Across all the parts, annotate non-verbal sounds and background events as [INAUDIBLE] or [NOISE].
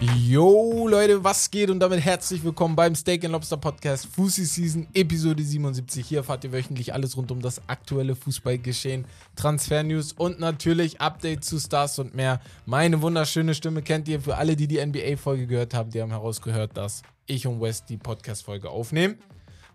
Yo Leute, was geht und damit herzlich willkommen beim Steak Lobster Podcast Fussi Season Episode 77. Hier erfahrt ihr wöchentlich alles rund um das aktuelle Fußballgeschehen, Transfer-News und natürlich Updates zu Stars und mehr. Meine wunderschöne Stimme kennt ihr. Für alle, die die NBA-Folge gehört haben, die haben herausgehört, dass ich und Wes die Podcast-Folge aufnehmen.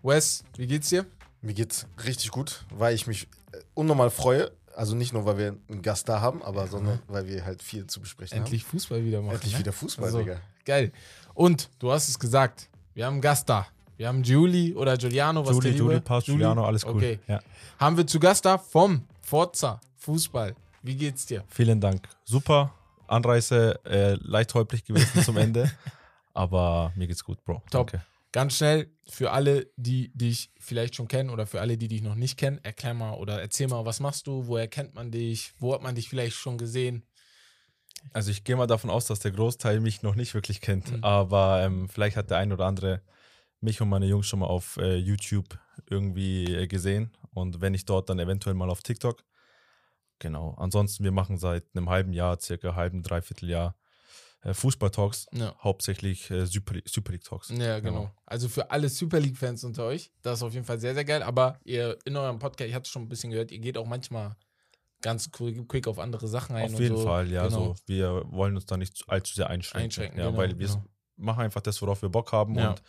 Wes, wie geht's dir? Mir geht's richtig gut, weil ich mich äh, unnormal freue. Also nicht nur, weil wir einen Gast da haben, aber sondern weil wir halt viel zu besprechen Endlich Fußball wieder machen. haben. Endlich ne? wieder Fußball, Also, Digga. Geil. Und du hast es gesagt, wir haben einen Gast da. Wir haben Julie oder Giuliano, was Juli, der Juli Liebe? passt, Julie? Giuliano, alles cool. Okay. Ja. Haben wir zu Gast da vom Forza Fußball. Wie geht's dir? Vielen Dank. Super. Anreise äh, leicht holprig gewesen zum Ende. [LAUGHS] Aber mir geht's gut, Bro. Top. Danke. Ganz schnell für alle, die dich vielleicht schon kennen oder für alle, die dich noch nicht kennen, erklär mal oder erzähl mal, was machst du, woher kennt man dich, wo hat man dich vielleicht schon gesehen? Also ich gehe mal davon aus, dass der Großteil mich noch nicht wirklich kennt. Mhm. Aber ähm, vielleicht hat der ein oder andere mich und meine Jungs schon mal auf äh, YouTube irgendwie äh, gesehen. Und wenn nicht dort, dann eventuell mal auf TikTok. Genau. Ansonsten, wir machen seit einem halben Jahr, circa halben, dreiviertel Jahr Fußball-Talks. Ja. Hauptsächlich äh, Super, League- Super League-Talks. Ja, genau. Also für alle Super League-Fans unter euch, das ist auf jeden Fall sehr, sehr geil. Aber ihr in eurem Podcast, ich hatte es schon ein bisschen gehört, ihr geht auch manchmal ganz quick, quick auf andere Sachen ein. Auf und jeden so. Fall, ja. Genau. So, wir wollen uns da nicht zu- allzu sehr einschränken. Einschränken, ja, genau, weil wir genau. machen einfach das, worauf wir Bock haben. Ja. Und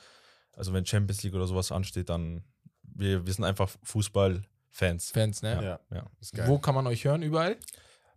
also wenn Champions League oder sowas ansteht, dann wir, wir sind einfach Fußballfans. Fans, ne? Ja, Ja. ist geil. Wo kann man euch hören? Überall?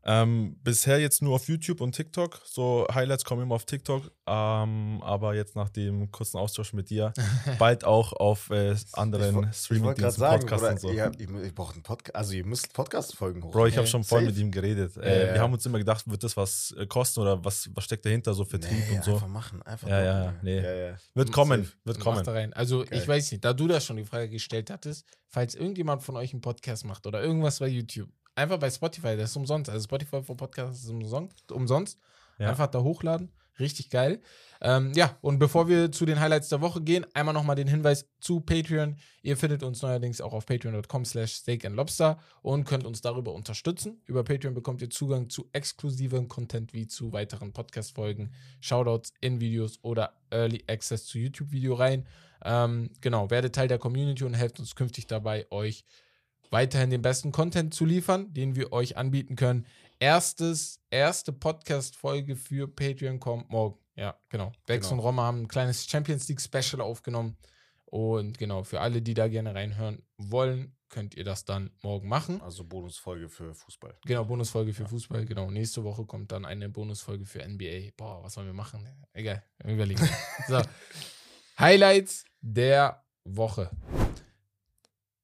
Ähm, bisher jetzt nur auf YouTube und TikTok. So Highlights kommen immer auf TikTok. Ähm, aber jetzt nach dem kurzen Austausch mit dir, [LAUGHS] bald auch auf äh, anderen Streaming-Diensten, sagen, Podcasts und so. ihr, ihr, ihr braucht einen Podcast, also ihr müsst Podcast-Folgen hoch. Bro, ich habe schon voll safe. mit ihm geredet. Äh, ja. Wir haben uns immer gedacht, wird das was äh, kosten oder was, was steckt dahinter, so Vertrieb nee, und so. einfach machen, einfach Ja, ja, machen, nee. ja, ja. Wird kommen, Safe. wird kommen. da rein. Also Geil. ich weiß nicht, da du das schon die Frage gestellt hattest, falls irgendjemand von euch einen Podcast macht oder irgendwas bei YouTube, einfach bei Spotify, das ist umsonst. Also Spotify für Podcasts ist umsonst. umsonst. Ja. Einfach da hochladen. Richtig geil. Ähm, ja, und bevor wir zu den Highlights der Woche gehen, einmal nochmal den Hinweis zu Patreon. Ihr findet uns neuerdings auch auf patreon.com slash steak and lobster und könnt uns darüber unterstützen. Über Patreon bekommt ihr Zugang zu exklusivem Content wie zu weiteren Podcast-Folgen, Shoutouts in Videos oder Early Access zu YouTube-Video rein. Ähm, genau, werdet Teil der Community und helft uns künftig dabei, euch weiterhin den besten Content zu liefern, den wir euch anbieten können. Erstes, erste Podcast-Folge für Patreon kommt morgen. Ja, genau. Bex Genau. und Roma haben ein kleines Champions League Special aufgenommen. Und genau, für alle, die da gerne reinhören wollen, könnt ihr das dann morgen machen. Also Bonusfolge für Fußball. Genau, Bonusfolge für Fußball. Genau, nächste Woche kommt dann eine Bonusfolge für NBA. Boah, was sollen wir machen? Egal, überlegen. [LAUGHS] so. Highlights der Woche.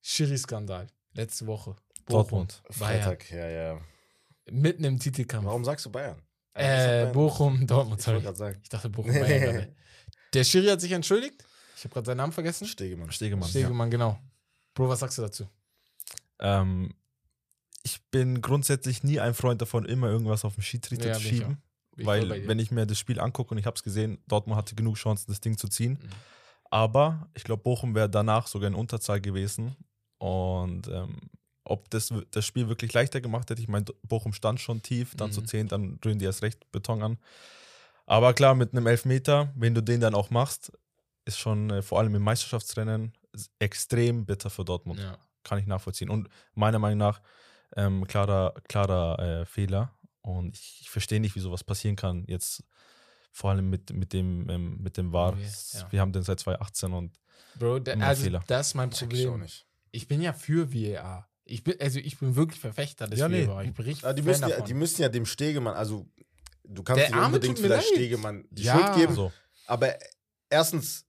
Schiri-Skandal. Letzte Woche. Dortmund. Bayern. Freitag, ja, ja. Mitten im Titelkampf. Warum sagst du Bayern? Äh, Bochum, Dortmund. Ich gerade sagen. Ich dachte Bochum, Bayern. [LAUGHS] Der Schiri hat sich entschuldigt. Ich habe gerade seinen Namen vergessen. Stegemann. Stegemann. Stegemann, genau. Bro, was sagst du dazu? Ähm, ich bin grundsätzlich nie ein Freund davon, immer irgendwas auf den Schiedsrichter Ja, zu ich schieben. Ich Weil, wenn ich mir das Spiel angucke und ich habe es gesehen, Dortmund hatte genug Chancen, das Ding zu ziehen. Mhm. Aber ich glaube, Bochum wäre danach sogar in Unterzahl gewesen. Und ähm, ob das das Spiel wirklich leichter gemacht hätte, ich meine, Bochum stand schon tief, dann zu Mhm. 10, dann rühren die erst recht Beton an. Aber klar, mit einem Elfmeter, wenn du den dann auch machst, ist schon äh, vor allem im Meisterschaftsrennen extrem bitter für Dortmund Ja. kann ich nachvollziehen. Und meiner Meinung nach ähm, klarer, klarer äh, Fehler. Und ich, ich verstehe nicht, wie sowas passieren kann. Jetzt vor allem mit, mit dem, ähm, mit dem VAR. Ja, ja. Wir haben den seit 2018 und Bro, da, also Fehler. das ist mein Check ich auch Problem. Ich bin ja für VAR. Ich bin, also ich bin wirklich Verfechter des Ja, nee. VAR. Ich bin richtig Aber die, müssen ja, die müssen ja dem Stegemann, also du kannst Der nicht Arme unbedingt das leid. Stegemann die Ja. Schuld geben, so. aber erstens,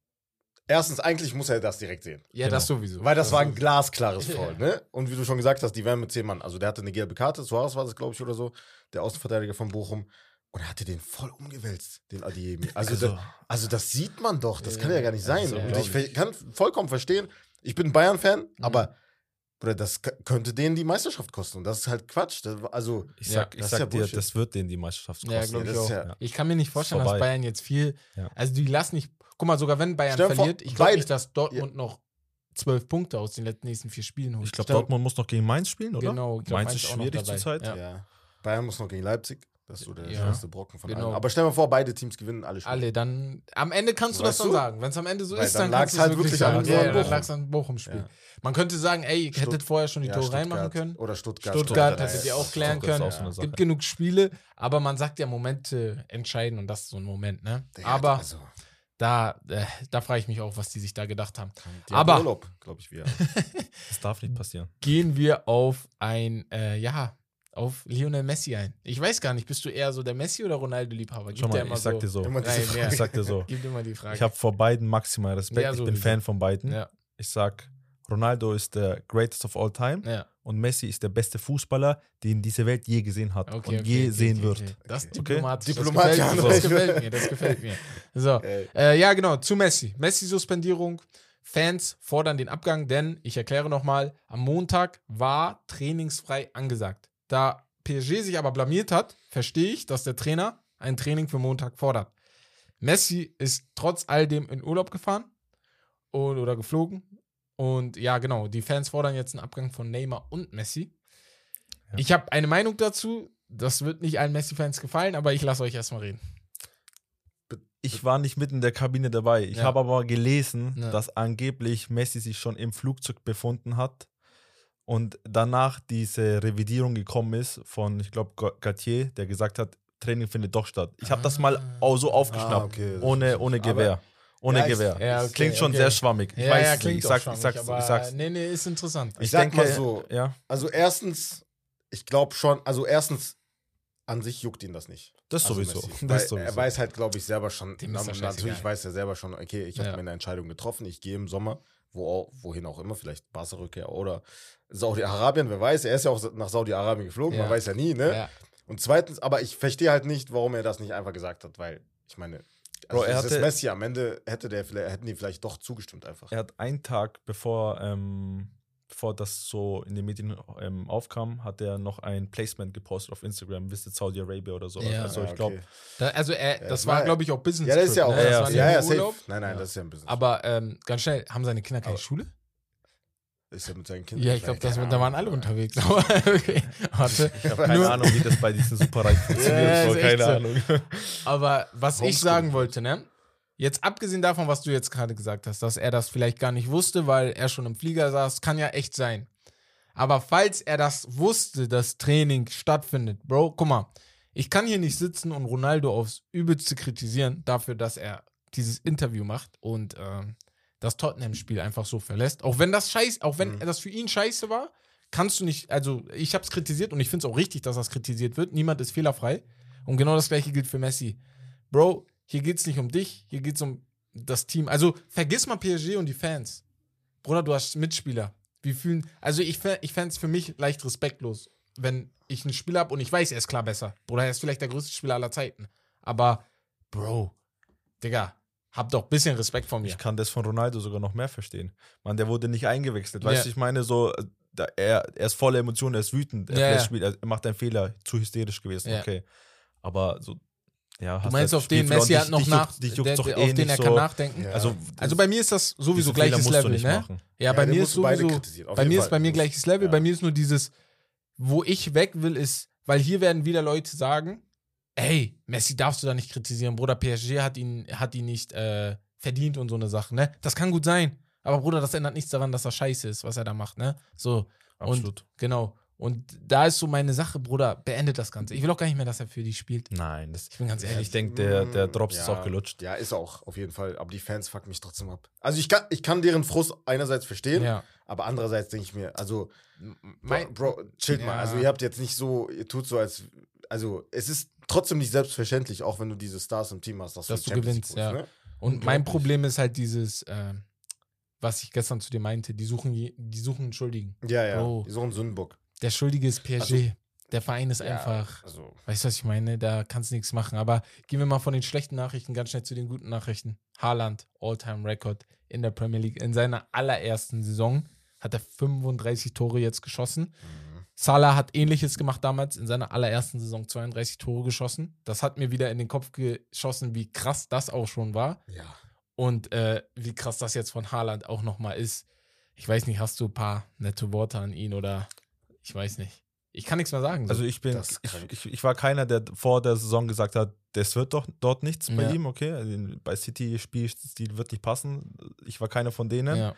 erstens, eigentlich muss er das direkt sehen. ja, Genau. das sowieso. Weil das war ein glasklares Ja. Foul, ne? Und wie du schon gesagt hast, die wären mit zehn Mann. Also der hatte eine gelbe Karte, Suarez war das, glaube ich, oder so, der Außenverteidiger von Bochum. Und er hatte den voll umgewälzt, den Adiemi. Also, Also- das, also das sieht man doch, das Ja, kann ja gar nicht das sein. Und ich kann vollkommen verstehen, ich bin Bayern-Fan, Mhm. aber Bruder, das könnte denen die Meisterschaft kosten. Und das ist halt Quatsch. Das, also, Ich Ja, sag, ich das ist sag ja dir, Bullshit. das wird denen die Meisterschaft kosten. Ja, glaube Ja, ich auch. ja- Ich kann mir nicht vorstellen, dass. Bayern jetzt viel. Ja. Also die lassen nicht. Guck mal, sogar wenn Bayern vor, verliert, ich glaube nicht, dass Dortmund noch zwölf Punkte aus den letzten nächsten vier Spielen holt. Ich glaube, Dortmund muss noch gegen Mainz spielen, oder? Genau, ich glaub, Mainz Mainz ist schwierig zurzeit. Ja. ja. Bayern muss noch gegen Leipzig. Das ist so der Ja. schwerste Brocken von Genau. allen. Aber stell dir mal vor, beide Teams gewinnen alle Spiele. Alle, dann am Ende kannst du das Weißt dann du? sagen. Wenn es am Ende so Weil ist, dann dann, kannst du halt es wirklich an sagen. Ja, ja, dann lag es an Bochum-Spiel. Ja. Man könnte sagen, ey, ihr hättet vorher schon die Tore Stuttgart reinmachen können. Oder Stuttgart. Stuttgart Ja, hättet ihr auch klären Stuttgart können. auch so gibt genug Spiele, aber man sagt ja, Momente entscheiden und das ist so ein Moment, ne? Aber also, da, äh, da frage ich mich auch, was die sich da gedacht haben. die Aber- haben Urlaub, glaube ich, wir. [LAUGHS] [LAUGHS] Das darf nicht passieren. Gehen wir auf ein, äh, ja, auf Lionel Messi ein. Ich weiß gar nicht, bist du eher so der Messi- oder Ronaldo-Liebhaber? Schau mal, immer ich sag so, dir so. Nein. Ich sag dir so. [LAUGHS] Gibt immer die Frage. Ich habe vor beiden maximal Respekt. Ja, ich bin. Fan von beiden. ja, Ich sag, Ronaldo ist der greatest of all time ja. und Messi ist der beste Fußballer, den diese Welt je gesehen hat Okay, und okay, je okay, sehen okay, wird. okay. Das ist Okay. diplomatisch. Diplomatisch, das, das gefällt mir, das gefällt mir. [LAUGHS] So, äh, ja genau, zu Messi. Messi-Suspendierung. Fans fordern den Abgang, denn, ich erkläre nochmal, am Montag war trainingsfrei angesagt. Da PSG sich aber blamiert hat, verstehe ich, dass der Trainer ein Training für Montag fordert. Messi ist trotz all dem in Urlaub gefahren und, oder geflogen. Und ja, genau, die Fans fordern jetzt einen Abgang von Neymar und Messi. Ja. Ich habe eine Meinung dazu. Das wird nicht allen Messi-Fans gefallen, aber ich lasse euch erstmal reden. Ich war nicht mitten in der Kabine dabei. Ich Ja. habe aber gelesen, Ja. dass angeblich Messi sich schon im Flugzeug befunden hat und danach diese Revidierung gekommen ist von, ich glaube, Gatier, der gesagt hat, Training findet doch statt. Ich habe das mal Ah. so aufgeschnappt, Ah, okay, ohne, ich ohne nicht. Aber- Gewehr. Ohne Ja, ich- Gewehr. Ja, okay, Klingt schon okay. sehr schwammig. Ich ja, weiß ja, nicht. klingt Ich, sag, ich, schwammig, sag's, aber ich sag's. Nee, nee, ist interessant. Ich Ich sag denke, mal so, ja, Also erstens, ich glaube schon, also erstens, an sich juckt ihn das nicht. das Also sowieso. Messi. Das sowieso. Er weiß halt, glaube ich, selber schon, Dem ist natürlich weiß er selber schon, okay, ich habe Ja. meine Entscheidung getroffen, ich gehe im Sommer, wo wohin auch immer, vielleicht Barca-Rückkehr oder Saudi-Arabien, wer weiß, er ist ja auch nach Saudi-Arabien geflogen, Ja. man weiß ja nie, ne? Ja. Und zweitens, aber ich verstehe halt nicht, warum er das nicht einfach gesagt hat, weil, ich meine, also Bro, er hatte- Messi, am Ende hätte der, vielleicht- hätten die vielleicht doch zugestimmt einfach. Er hat einen Tag, bevor, ähm, bevor das so in den Medien ähm, aufkam, hat er noch ein Placement gepostet auf Instagram, Visit Saudi Arabia oder so. Ja. Also ich glaube, okay. Da, also, er, Ja, das das war, war- glaube ich, auch Business. Ja, das ist ja auch, ne? Ja, das ja, ja, safe. Nein, nein, Ja. das ist ja ein Business. Aber ähm, ganz schnell, haben seine Kinder keine Aber- Schule? ist ja mit seinen Kindern. Ja, ich glaube, da waren alle unterwegs. [LAUGHS] Aber okay, warte. ich habe keine Nur- Ahnung, wie das bei diesen Superreichen [LAUGHS] funktioniert. Ja, so, keine so. Ahnung. Aber was ich sagen wollte, ne? Jetzt abgesehen davon, was du jetzt gerade gesagt hast, dass er das vielleicht gar nicht wusste, weil er schon im Flieger saß, kann ja echt sein. Aber falls er das wusste, dass Training stattfindet, Bro, guck mal, ich kann hier nicht sitzen und Ronaldo aufs Übelste kritisieren dafür, dass er dieses Interview macht und ähm, das Tottenham-Spiel einfach so verlässt. Auch wenn das scheiße, auch wenn Mhm. das für ihn scheiße war, kannst du nicht, also ich habe es kritisiert und ich finde es auch richtig, dass das kritisiert wird. Niemand ist fehlerfrei. Und genau das gleiche gilt für Messi. Bro, hier geht es nicht um dich, hier geht es um das Team. Also vergiss mal PSG und die Fans. Bruder, du hast Mitspieler. Wie fühlen, also ich, ich fände es für mich leicht respektlos, wenn ich einen Spieler habe und ich weiß, er ist klar besser. Bruder, er ist vielleicht der größte Spieler aller Zeiten. Aber, Bro, Digga, hab doch ein bisschen Respekt vor mir. Ich kann das von Ronaldo sogar noch mehr verstehen. Man, der wurde nicht eingewechselt. Ja. Weißt du, ich meine, so, er, er ist voller Emotionen, er ist wütend, er, Ja, ja. spielt, er macht einen Fehler, zu hysterisch gewesen, Ja. okay. Aber so, ja, Du meinst, das auf den Messi hat noch dich nach, dich der, der, eh auf den er so. kann nachdenken. Ja. Also, Also bei mir ist das sowieso gleiches musst du Level, nicht ne? machen. Ja, Ja, bei mir ist sowieso, auf bei mir ist bei mir gleiches Level. Ja. Bei mir ist nur dieses, wo ich weg will, ist, weil hier werden wieder Leute sagen, ey, Messi darfst du da nicht kritisieren, Bruder, PSG hat ihn, hat ihn nicht äh, verdient und so eine Sache, ne? Das kann gut sein, aber Bruder, das ändert nichts daran, dass das scheiße ist, was er da macht, ne? So, Absolut. genau. Und da ist so meine Sache, Bruder, beendet das Ganze. Ich will auch gar nicht mehr, dass er für die spielt. Nein, das, Ich bin ganz ehrlich. ich denke, der, der Drops Ja, ist auch gelutscht. Ja, ist auch, auf jeden Fall. Aber die Fans fucken mich trotzdem ab. Also ich kann, ich kann deren Frust einerseits verstehen, Ja. aber andererseits denke ich mir, also, Mein, Bro, Bro chillt mal. Ja. Also ihr habt jetzt nicht so, ihr tut so als, also es ist trotzdem nicht selbstverständlich, auch wenn du diese Stars im Team hast, dass, Dass die du Champions gewinnst, ja. ne? Und mein. Problem ist halt dieses, ähm, was ich gestern zu dir meinte, die suchen, die suchen einen Schuldigen. Ja, ja. Bro. So ein Sündenbock. Der Schuldige ist PSG. Also- der Verein ist Ja, einfach, Also, weißt du, was ich meine? Da kannst du nichts machen. Aber gehen wir mal von den schlechten Nachrichten ganz schnell zu den guten Nachrichten. Haaland, All-Time-Record in der Premier League. In seiner allerersten Saison hat er 35 Tore jetzt geschossen. mhm. Salah hat ähnliches gemacht damals, in seiner allerersten Saison 32 Tore geschossen. Das hat mir wieder in den Kopf geschossen, wie krass das auch schon war. ja. Und äh, wie krass das jetzt von Haaland auch nochmal ist. Ich weiß nicht, hast du ein paar nette Worte an ihn oder ich weiß nicht. Ich kann nichts mehr sagen. So. Also ich bin, ich, ich, ich war keiner, der vor der Saison gesagt hat, das wird doch dort nichts bei Ja. ihm, okay. Also bei City Spielstil wird nicht passen. Ich war keiner von denen. ja.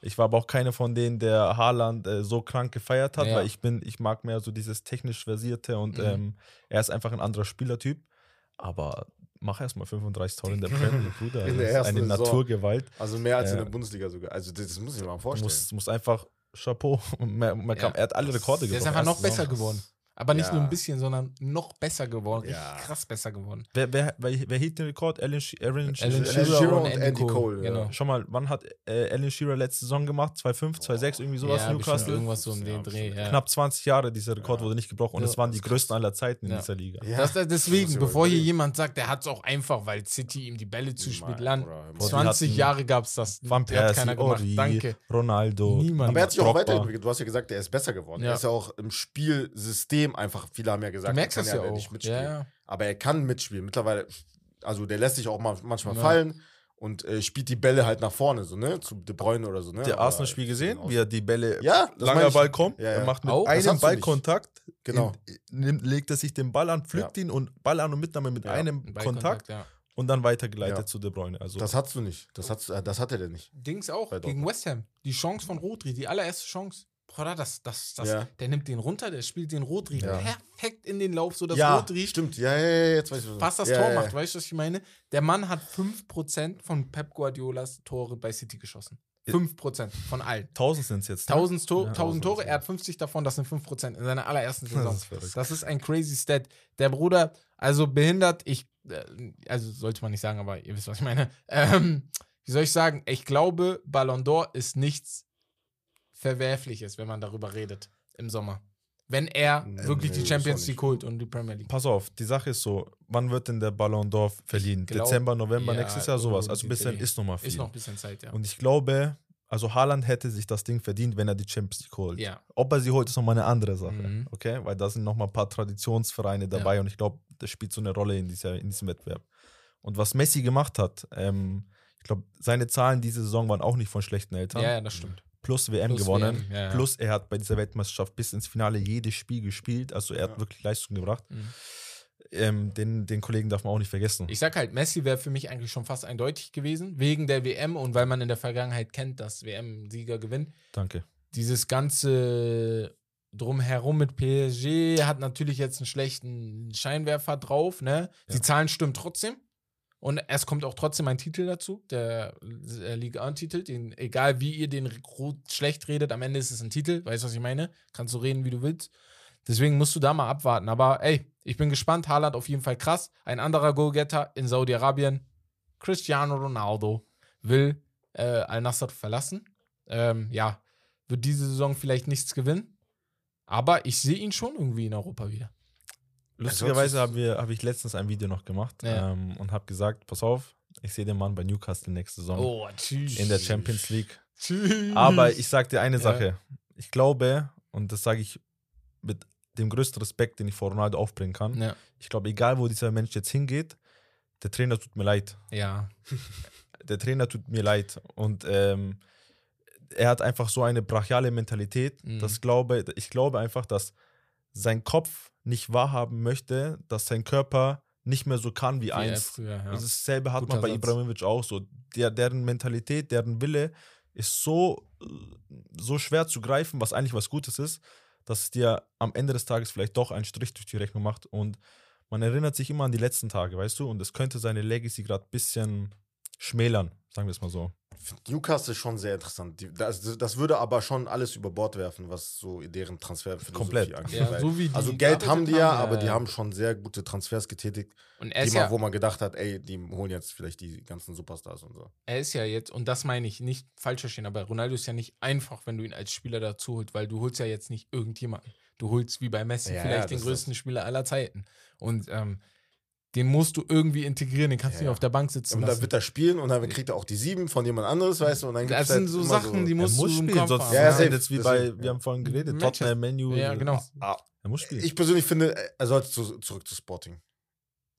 Ich war aber auch keiner von denen, der Haaland äh, so krank gefeiert hat, Ja. weil ich bin, ich mag mehr so dieses technisch versierte und Mhm. ähm, er ist einfach ein anderer Spielertyp. Aber mach erst mal 35 Tore in der [LAUGHS] Premier League, Bruder. In der ersten eine Saison. Naturgewalt. Also mehr als in Ja. der Bundesliga sogar. Also das, das muss ich mir mal Du vorstellen. musst, musst einfach Chapeau. [LAUGHS] Man, man Ja. er hat alle Rekorde Der ist gebrochen. einfach noch besser geworden. Aber nicht Ja. nur ein bisschen, sondern noch besser geworden. Ja. Richtig krass besser geworden. Wer, wer, wer, wer hielt den Rekord? Alan, Sh Aaron Alan Shearer. Shearer und und Andy Andy Cole. Cole, ja. Genau. Schau mal, wann hat äh, Alan Shearer letzte Saison gemacht? 2,5, 2,6, irgendwie sowas, ja, Newcastle. irgendwas so um den Ja, Dreh. Ja. Knapp 20 Jahre, dieser Rekord Ja. wurde nicht gebrochen und Ja. es waren die größten aller Zeiten in Ja. dieser Liga. Ja. Das, deswegen, bevor hier jemand sagt, der hat es auch einfach, weil City ihm die Bälle zuspielt, Nein, Land. Bruder, Boah, die 20 hatten Jahre gab es das. Van Persie, keiner gemacht. Ori, Danke. Ronaldo. Niemand. Aber er hat sich auch weiterentwickelt. Du hast ja gesagt, er ist besser geworden. Ja. Er ist ja auch im Spielsystem einfach, viele haben ja gesagt, er kann ja ja auch. nicht mitspielen. Ja, ja. Aber er kann mitspielen. Mittlerweile, also der lässt sich auch mal, manchmal Ja. fallen und äh, spielt die Bälle halt nach vorne, so, ne? Zu De Bruyne oder so, ne? Der Arsenal-Spiel gesehen, wie er die Bälle, Ja, langer. Ball kommt, Ja, er ja. macht mit Auch? Einem. Ballkontakt, Genau. in, nimmt, legt er sich den Ball an, pflückt ihn und Ball an und Mitnahme mit Ja, einem Kontakt ja. und dann weitergeleitet Ja. zu De Bruyne. Also Das hast du nicht. Das, hat's, äh, das hat er denn nicht. Dings auch, gegen West Ham. Die Chance von Rodri, die allererste Chance. Bruder, das, das, das, Ja. der nimmt den runter, der spielt den Rodri Ja. perfekt in den Lauf, sodass ja, Rodri stimmt. Ja, ja, ja, jetzt weiß ich was. fast das Tor macht. Weißt du, was ich meine? Der Mann hat 5% von Pep Guardiolas Tore bei City geschossen. 5% von allen. 1000 sind es jetzt. ne? 1000, Tor, Ja, 1000 Tore, tausend, er hat 50 davon, das sind 5% in seiner allerersten Saison. Das ist. Das ist ein crazy Stat. Der Bruder, also behindert, ich, äh, also sollte man nicht sagen, aber ihr wisst, was ich meine. Ähm, wie soll ich sagen? Ich glaube, Ballon d'Or ist nichts Verwerfliches, wenn man darüber redet im Sommer. Wenn er Nee, wirklich nee, die Champions League holt und die Premier League. Pass auf, die Sache ist so, wann wird denn der Ballon d'Or verliehen? glaub, Dezember, November, ja, nächstes Jahr sowas. um Also ein bisschen ist noch mal viel. Ist noch ein bisschen Zeit, ja. Und ich glaube, also Haaland hätte sich das Ding verdient, wenn er die Champions League holt. ja. Ob er sie holt, ist nochmal eine andere Sache. Mhm. Okay? Weil da sind nochmal ein paar Traditionsvereine dabei und ich glaube, das spielt so eine Rolle in, dieser, in diesem Wettbewerb. Und was Messi gemacht hat, ähm, ich glaube, seine Zahlen diese Saison waren auch nicht von schlechten Eltern. Ja, ja, das stimmt. Plus WM Plus gewonnen. WM, ja, ja. Plus er hat bei dieser Weltmeisterschaft bis ins Finale jedes Spiel gespielt. Also er hat Ja. wirklich Leistung gebracht. Mhm. Ähm, den, den Kollegen darf man auch nicht vergessen. Ich sag halt, Messi wäre für mich eigentlich schon fast eindeutig gewesen, wegen der WM und weil man in der Vergangenheit kennt, dass WM-Sieger gewinnt. Danke. Dieses ganze Drumherum mit PSG hat natürlich jetzt einen schlechten Scheinwerfer drauf, ne? Die. Zahlen stimmen trotzdem. Und es kommt auch trotzdem ein Titel dazu, der äh, Liga 1-Titel. Den, egal wie ihr den schlecht redet, am Ende ist es ein Titel. Weißt du, was ich meine? Kannst du reden, wie du willst. Deswegen musst du da mal abwarten. Aber ey, ich bin gespannt. Haaland auf jeden Fall krass. Ein anderer Go-Getter in Saudi-Arabien, Cristiano Ronaldo, will äh, Al-Nassr verlassen. Ähm, ja, wird diese Saison vielleicht nichts gewinnen. Aber ich sehe ihn schon irgendwie in Europa wieder. Lustigerweise habe hab ich letztens ein Video noch gemacht Ja. ähm, und habe gesagt, pass auf, ich sehe den Mann bei Newcastle nächste Saison Oh, tschüss. in der Champions League. Tschüss. Aber ich sage dir eine Ja. Sache. Ich glaube, und das sage ich mit dem größten Respekt, den ich vor Ronaldo aufbringen kann, Ja. ich glaube, egal wo dieser Mensch jetzt hingeht, der Trainer tut mir leid. ja. [LAUGHS] Der Trainer tut mir leid. Und ähm, er hat einfach so eine brachiale Mentalität. Mhm. Das glaube, ich glaube einfach, dass sein Kopf nicht wahrhaben möchte, dass sein Körper nicht mehr so kann wie, Wie einst. früher, ja. Also dasselbe hat Guter man bei Satz. Ibrahimovic auch so. Der, deren Mentalität, deren Wille ist so, äh, so schwer zu greifen, was eigentlich was Gutes ist, dass es dir am Ende des Tages vielleicht doch einen Strich durch die Rechnung macht. Und man erinnert sich immer an die letzten Tage, weißt du? Und es könnte seine Legacy gerade ein bisschen schmälern, sagen wir es mal so. Newcastle ist schon sehr interessant. Die, das, das würde aber schon alles über Bord werfen, was so deren Transferphilosophie Komplett. angeht. Ja, so also Geld haben die ja, haben, aber ja, die haben schon sehr gute Transfers getätigt, Und er die ist, ja, wo man gedacht hat, ey, die holen jetzt vielleicht die ganzen Superstars und so. er ist ja jetzt, und das meine ich, nicht falsch verstehen, aber Ronaldo ist ja nicht einfach, wenn du ihn als Spieler dazu holst, weil du holst ja jetzt nicht irgendjemanden. Du holst wie bei Messi Ja, vielleicht ja, den größten Spieler aller Zeiten. Und ähm, den musst du irgendwie integrieren, den kannst du Ja, nicht ja. auf der Bank sitzen Und dann lassen. wird er spielen und dann kriegt er auch die sieben von jemand anderes, weißt du, und dann Das gibt's sind halt so immer Sachen, die Er musst muss du spielen, sonst haben. Ja, ja, safe. jetzt wie bei, wir haben vorhin geredet, Manchester- Tottenham, Menu. Ja, genau. Ah, Er muss spielen. Ich persönlich finde, er sollte zu, zurück zu Sporting.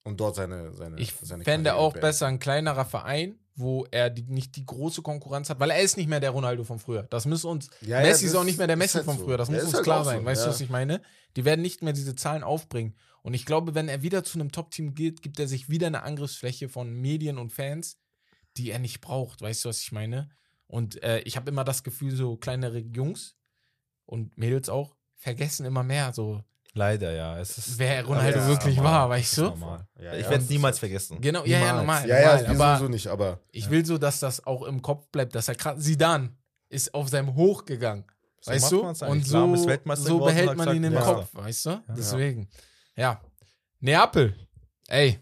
Und dort seine, seine Ich seine fände Karriere auch beenden. besser ein kleinerer Verein, wo er die, nicht die große Konkurrenz hat, weil er ist nicht mehr der Ronaldo von früher. Das muss uns, Ja, ja, Messi ist das auch nicht mehr der ist Messi halt von so. früher, das Ja, muss ist uns halt klar sein. so, Weißt du, ja. was ich meine? Die werden nicht mehr diese Zahlen aufbringen. Und ich glaube, wenn er wieder zu einem Top-Team geht, gibt er sich wieder eine Angriffsfläche von Medien und Fans, die er nicht braucht. Weißt du, was ich meine? Und äh, ich habe immer das Gefühl, so kleinere Jungs und Mädels auch vergessen immer mehr, so Leider, ja. Es ist, wer Ronaldo ja, wirklich normal. war, weißt du? normal. Ja, ich ja. werde es niemals vergessen. Genau, ja, ja, Niemals. normal. Ja, ja, normal, aber so nicht, aber ich will so, dass das auch im Kopf bleibt, dass er gerade Sidan ist auf seinem Hoch gegangen. So weißt du? Und so, so behält man ihn im ja. Kopf, weißt du? Ja. Deswegen. Ja. Neapel. Ey,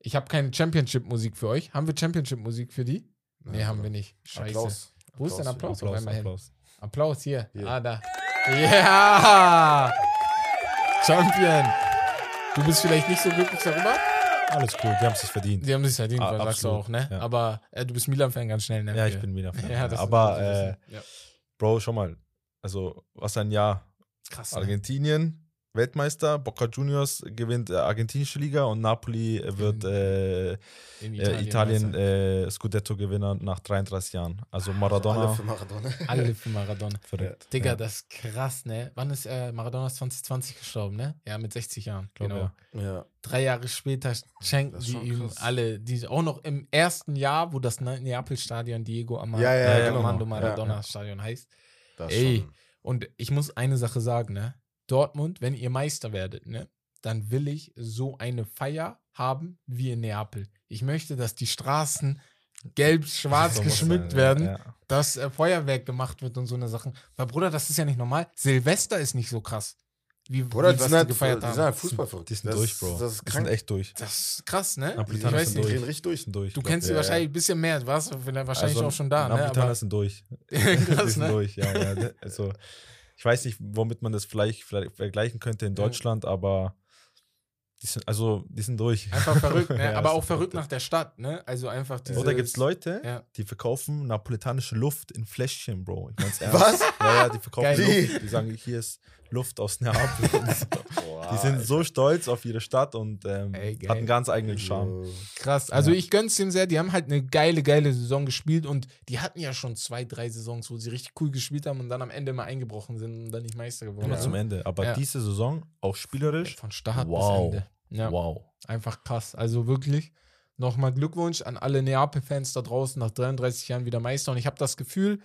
ich habe keine Championship-Musik für euch. Haben wir Championship-Musik für die? Nee, haben wir nicht. Scheiße. Applaus. Wo ist denn Applaus? Applaus? Applaus. Applaus hier. Hier. Ah, da. Ja! Champion. Du bist vielleicht nicht so glücklich darüber? Alles cool, die haben es sich verdient. Die haben sich verdient, Ah, sagst du auch, ne? ja. Aber äh, du bist Milan-Fan ganz schnell, ne? Ja, ich bin wieder Fan. Ja, Aber, äh, ja. Bro, schau mal. Also, was ein Jahr. krass. Ne? Argentinien, Weltmeister, Boca Juniors gewinnt äh, argentinische Liga und Napoli wird äh, In äh, Italien weißt äh, Scudetto-Gewinner nach 33 Jahren. Also Alle Maradona, für Maradona. alle für Maradona. [LAUGHS] verrückt. Digga, ja. das ist krass, ne? Wann ist äh, Maradona ist 2020 gestorben, ne? Ja, mit 60 Jahren. Genau. ja. Ja. Drei Jahre später schenken schon ihm krass. alle, die auch noch im ersten Jahr, wo das Ne- Neapel-Stadion Diego Ama Ja, ja, genau. Armando Ja, Maradona-Stadion heißt. Das Ey. schon- Und ich muss eine Sache sagen, ne? Dortmund, wenn ihr Meister werdet, ne? Dann will ich so eine Feier haben wie in Neapel. Ich möchte, dass die Straßen gelb-schwarz So muss geschmückt sein, werden, Ja, ja. dass äh, Feuerwerk gemacht wird und so eine Sachen. Weil, Bruder, das ist ja nicht normal. Silvester ist nicht so krass. Wie, Bruder, wie die was sind, halt, gefeiert die sind halt Fußballverrückt. Die sind das, durch, Bro. Das ist Die krank. sind echt durch. Das ist krass, ne? Ich Napolitaner weiß sind Die nicht. durch. drehen richtig durch. Sind durch. Du glaub kennst ich. sie Ja, wahrscheinlich ein bisschen mehr. Du warst wahrscheinlich Also, auch schon da, ne? Napolitaner Aber, sind durch. [LAUGHS] Krass, die sind ne? durch, ja, ja. Also, [LAUGHS] ich weiß nicht, womit man das vielleicht, vielleicht vergleichen könnte in Ja. Deutschland, aber die sind, also, die sind durch. einfach verrückt, [LAUGHS] ne? Ja, Aber auch verrückt nach der Stadt, ne? Also einfach diese. Oder gibt es Leute, Ja. die verkaufen napolitanische Luft in Fläschchen, Bro. Ich mein's [LAUGHS] ernst. Was? Ja, ja, die verkaufen Geil. Luft. Die sagen, hier ist Luft aus Neapel. So. Die sind so stolz auf ihre Stadt und ähm, Ey, hat einen ganz eigenen Charme. Krass. Also Ja. ich gönn's dem sehr. Die haben halt eine geile, geile Saison gespielt und die hatten ja schon zwei, drei Saisons, wo sie richtig cool gespielt haben und dann am Ende mal eingebrochen sind und dann nicht Meister geworden Immer sind. zum Ende. Aber Ja. diese Saison, auch spielerisch, Von Start Wow. bis Ende. Ja, wow. einfach krass. Also wirklich nochmal Glückwunsch an alle Neapel-Fans da draußen nach 33 Jahren wieder Meister und ich habe das Gefühl,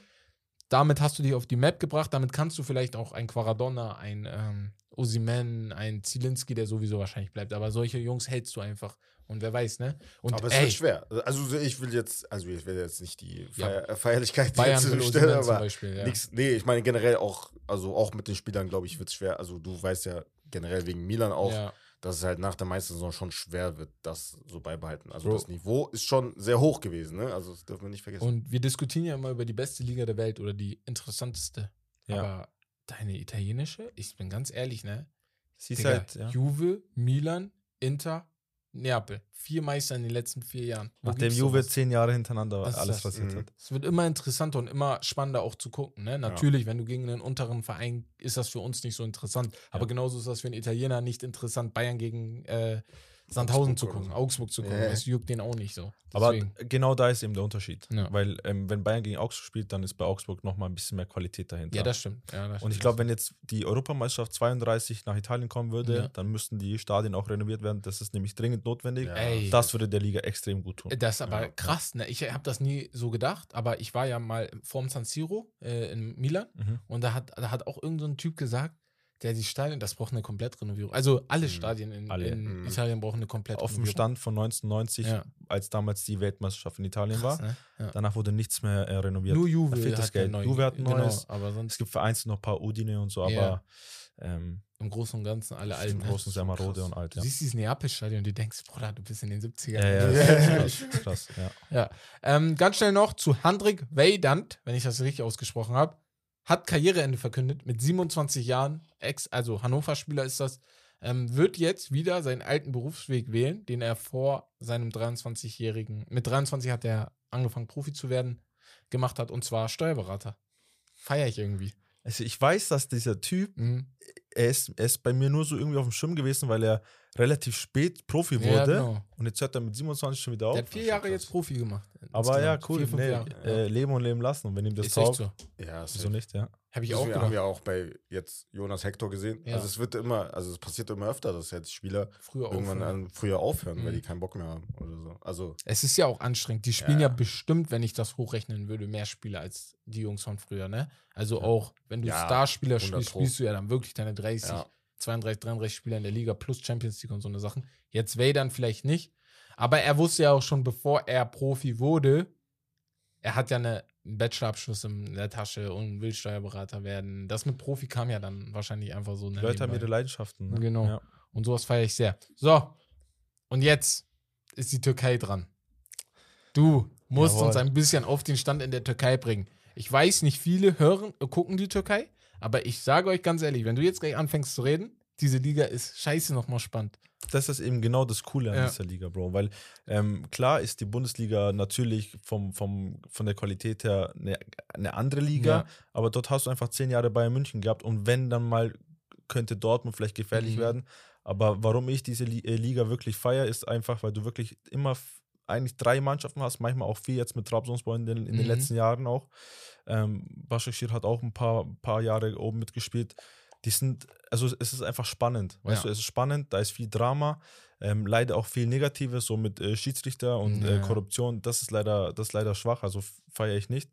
damit hast du dich auf die Map gebracht, damit kannst du vielleicht auch ein Quaradonna, ein ähm, Osimen, ein Zielinski, der sowieso wahrscheinlich bleibt, aber solche Jungs hältst du einfach und wer weiß, ne? Und aber es ey, wird schwer. Also ich will jetzt, also ich will jetzt nicht die Ja. Feier, Feierlichkeit Bayern jetzt stellen, Osimhen zum aber Beispiel, ja. nix, nee, ich meine generell auch, also auch mit den Spielern, glaube ich, wird es schwer. Also du weißt ja generell wegen Milan auch, ja. Dass es halt nach der Meistersaison schon schwer wird, das so beibehalten. Also Bro. das Niveau ist schon sehr hoch gewesen, ne? Also das dürfen wir nicht vergessen. Und wir diskutieren ja immer über die beste Liga der Welt oder die interessanteste. Ja. Aber deine italienische, ich bin ganz ehrlich, ne? Sie ist halt, ja. Juve, Milan, Inter, Neapel. Vier Meister in den letzten vier Jahren. Wo Nachdem Juve sowas? zehn Jahre hintereinander Was ist alles das? rasiert Mhm. hat. Es wird immer interessanter und immer spannender auch zu gucken. Ne? Natürlich, wenn du gegen einen unteren Verein ist das für uns nicht so interessant. Aber Ja. genauso ist das für einen Italiener nicht interessant, Bayern gegen äh, Sandhausen zu Augsburg oder gucken, so. Augsburg zu gucken. Ja. Es juckt den auch nicht so. Aber Deswegen. genau da ist eben der Unterschied. Ja. Weil ähm, wenn Bayern gegen Augsburg spielt, dann ist bei Augsburg nochmal ein bisschen mehr Qualität dahinter. ja, das stimmt. Ja, das Und ich glaube, wenn jetzt die Europameisterschaft 32 nach Italien kommen würde, Ja. dann müssten die Stadien auch renoviert werden. Das ist nämlich dringend notwendig. Ja. Ey. Das würde der Liga extrem gut tun. Das ist aber Ja. krass, ne? Ich habe das nie so gedacht, aber ich war ja mal vorm San Siro äh, in Milan Mhm. und da hat, da hat auch irgendein so ein Typ gesagt, der die Stadien, das braucht eine Komplettrenovierung. Also alle Mhm. Stadien in, Alle. in Mhm. Italien brauchen eine Auf dem Komplettrenovierung. Stand von 1990, Ja. als damals die Weltmeisterschaft in Italien Krass, war. ne? ja. Danach wurde nichts mehr äh, renoviert. Nur Da Juve fehlt das Geld. neu- Juve hat ein genau, neues. aber Es sonst gibt vereinzelt noch ein paar Udine und so, aber Ja. ähm, im Großen und Ganzen alle im alten. ne? Großen sehr marode und alt. Du siehst dieses Neapel-Stadion und du denkst, Bruder, du bist in den 70ern. Ja, ja, [LAUGHS] krass, krass, ja. Ja. Ähm, ganz schnell noch zu Handrik Weidand, wenn ich das richtig ausgesprochen habe. Hat Karriereende verkündet mit 27 Jahren. Ex, also Hannover-Spieler ist das. Ähm, wird jetzt wieder seinen alten Berufsweg wählen, den er vor seinem 23-jährigen, mit 23 hat er angefangen, Profi zu werden, gemacht hat, und zwar Steuerberater. Feier ich irgendwie. Also ich weiß, dass dieser Typ, Mhm. er ist, er ist bei mir nur so irgendwie auf dem Schirm gewesen, weil er relativ spät Profi wurde. Ja, genau. Und jetzt hört er mit 27 schon wieder auf. Der hat vier Jahre krass. jetzt Profi gemacht. Aber ja, cool. Vier, nee, äh, leben und leben lassen. Und wenn ihm das ist taugt, so. Ja, wieso nicht, ja. Habe ich Das auch wir- haben wir auch bei jetzt Jonas Hector gesehen. Ja. Also es wird immer, also es passiert immer öfter, dass jetzt Spieler Früher irgendwann aufhören. früher aufhören, weil Mhm. die keinen Bock mehr haben oder so. Also Es ist ja auch anstrengend. Die spielen ja, Ja. bestimmt, wenn ich das hochrechnen würde, mehr Spiele als die Jungs von früher, ne? Also auch, wenn du Ja, Starspieler 100 spielst, spielst du ja dann wirklich deine 30, Ja. 32, 33 Spieler in der Liga plus Champions League und so eine Sachen. Jetzt Way dann vielleicht nicht. Aber er wusste ja auch schon, bevor er Profi wurde, er hat ja eine, einen Bachelorabschluss in der Tasche und will Steuerberater werden. Das mit Profi kam ja dann wahrscheinlich einfach so. Die Leute haben ihre Leidenschaften. Ne? Genau. Ja. Und sowas feiere ich sehr. So, und jetzt ist die Türkei dran. Du musst Jawohl. uns ein bisschen auf den Stand in der Türkei bringen. Ich weiß, nicht viele hören, äh, gucken die Türkei, aber ich sage euch ganz ehrlich, wenn du jetzt gleich anfängst zu reden, diese Liga ist scheiße nochmal spannend. Das ist eben genau das Coole an Ja. dieser Liga, Bro. Weil ähm, klar ist die Bundesliga natürlich vom, vom, von der Qualität her eine, eine andere Liga, Ja. aber dort hast du einfach zehn Jahre Bayern München gehabt und wenn dann mal könnte Dortmund vielleicht gefährlich Mhm. werden. Aber warum ich diese äh, Liga wirklich feiere, ist einfach, weil du wirklich immer eigentlich drei Mannschaften hast, manchmal auch vier jetzt mit Trabzonspor in den, in den Mhm. letzten Jahren auch. Ähm, Başakşehir hat auch ein paar, paar Jahre oben mitgespielt. Die sind, also es ist einfach spannend. Weißt Ja. du, es ist spannend, da ist viel Drama, ähm, leider auch viel Negatives, so mit äh, Schiedsrichter und Ja. äh, Korruption. Das ist leider, das ist leider schwach, also feiere ich nicht.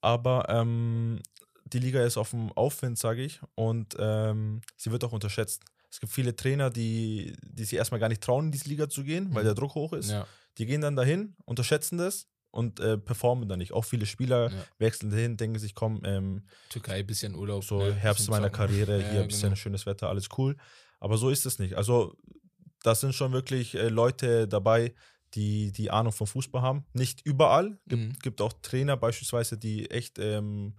Aber ähm, die Liga ist auf dem Aufwind, sage ich, und ähm, sie wird auch unterschätzt. Es gibt viele Trainer, die, die sich erstmal gar nicht trauen, in diese Liga zu gehen, weil Mhm. der Druck hoch ist. Ja. Die gehen dann dahin, unterschätzen das und äh, performen dann nicht. Auch viele Spieler Ja. wechseln dahin, denken sich, komm, ähm, Türkei, bisschen Urlaub. so ne, Herbst meiner zocken. Karriere, Ja, hier ein bisschen genau. schönes Wetter, alles cool. Aber so ist es nicht. Also, das sind schon wirklich äh, Leute dabei, die die Ahnung vom Fußball haben. Nicht überall. Gibt, Mhm. gibt auch Trainer beispielsweise, die echt ähm,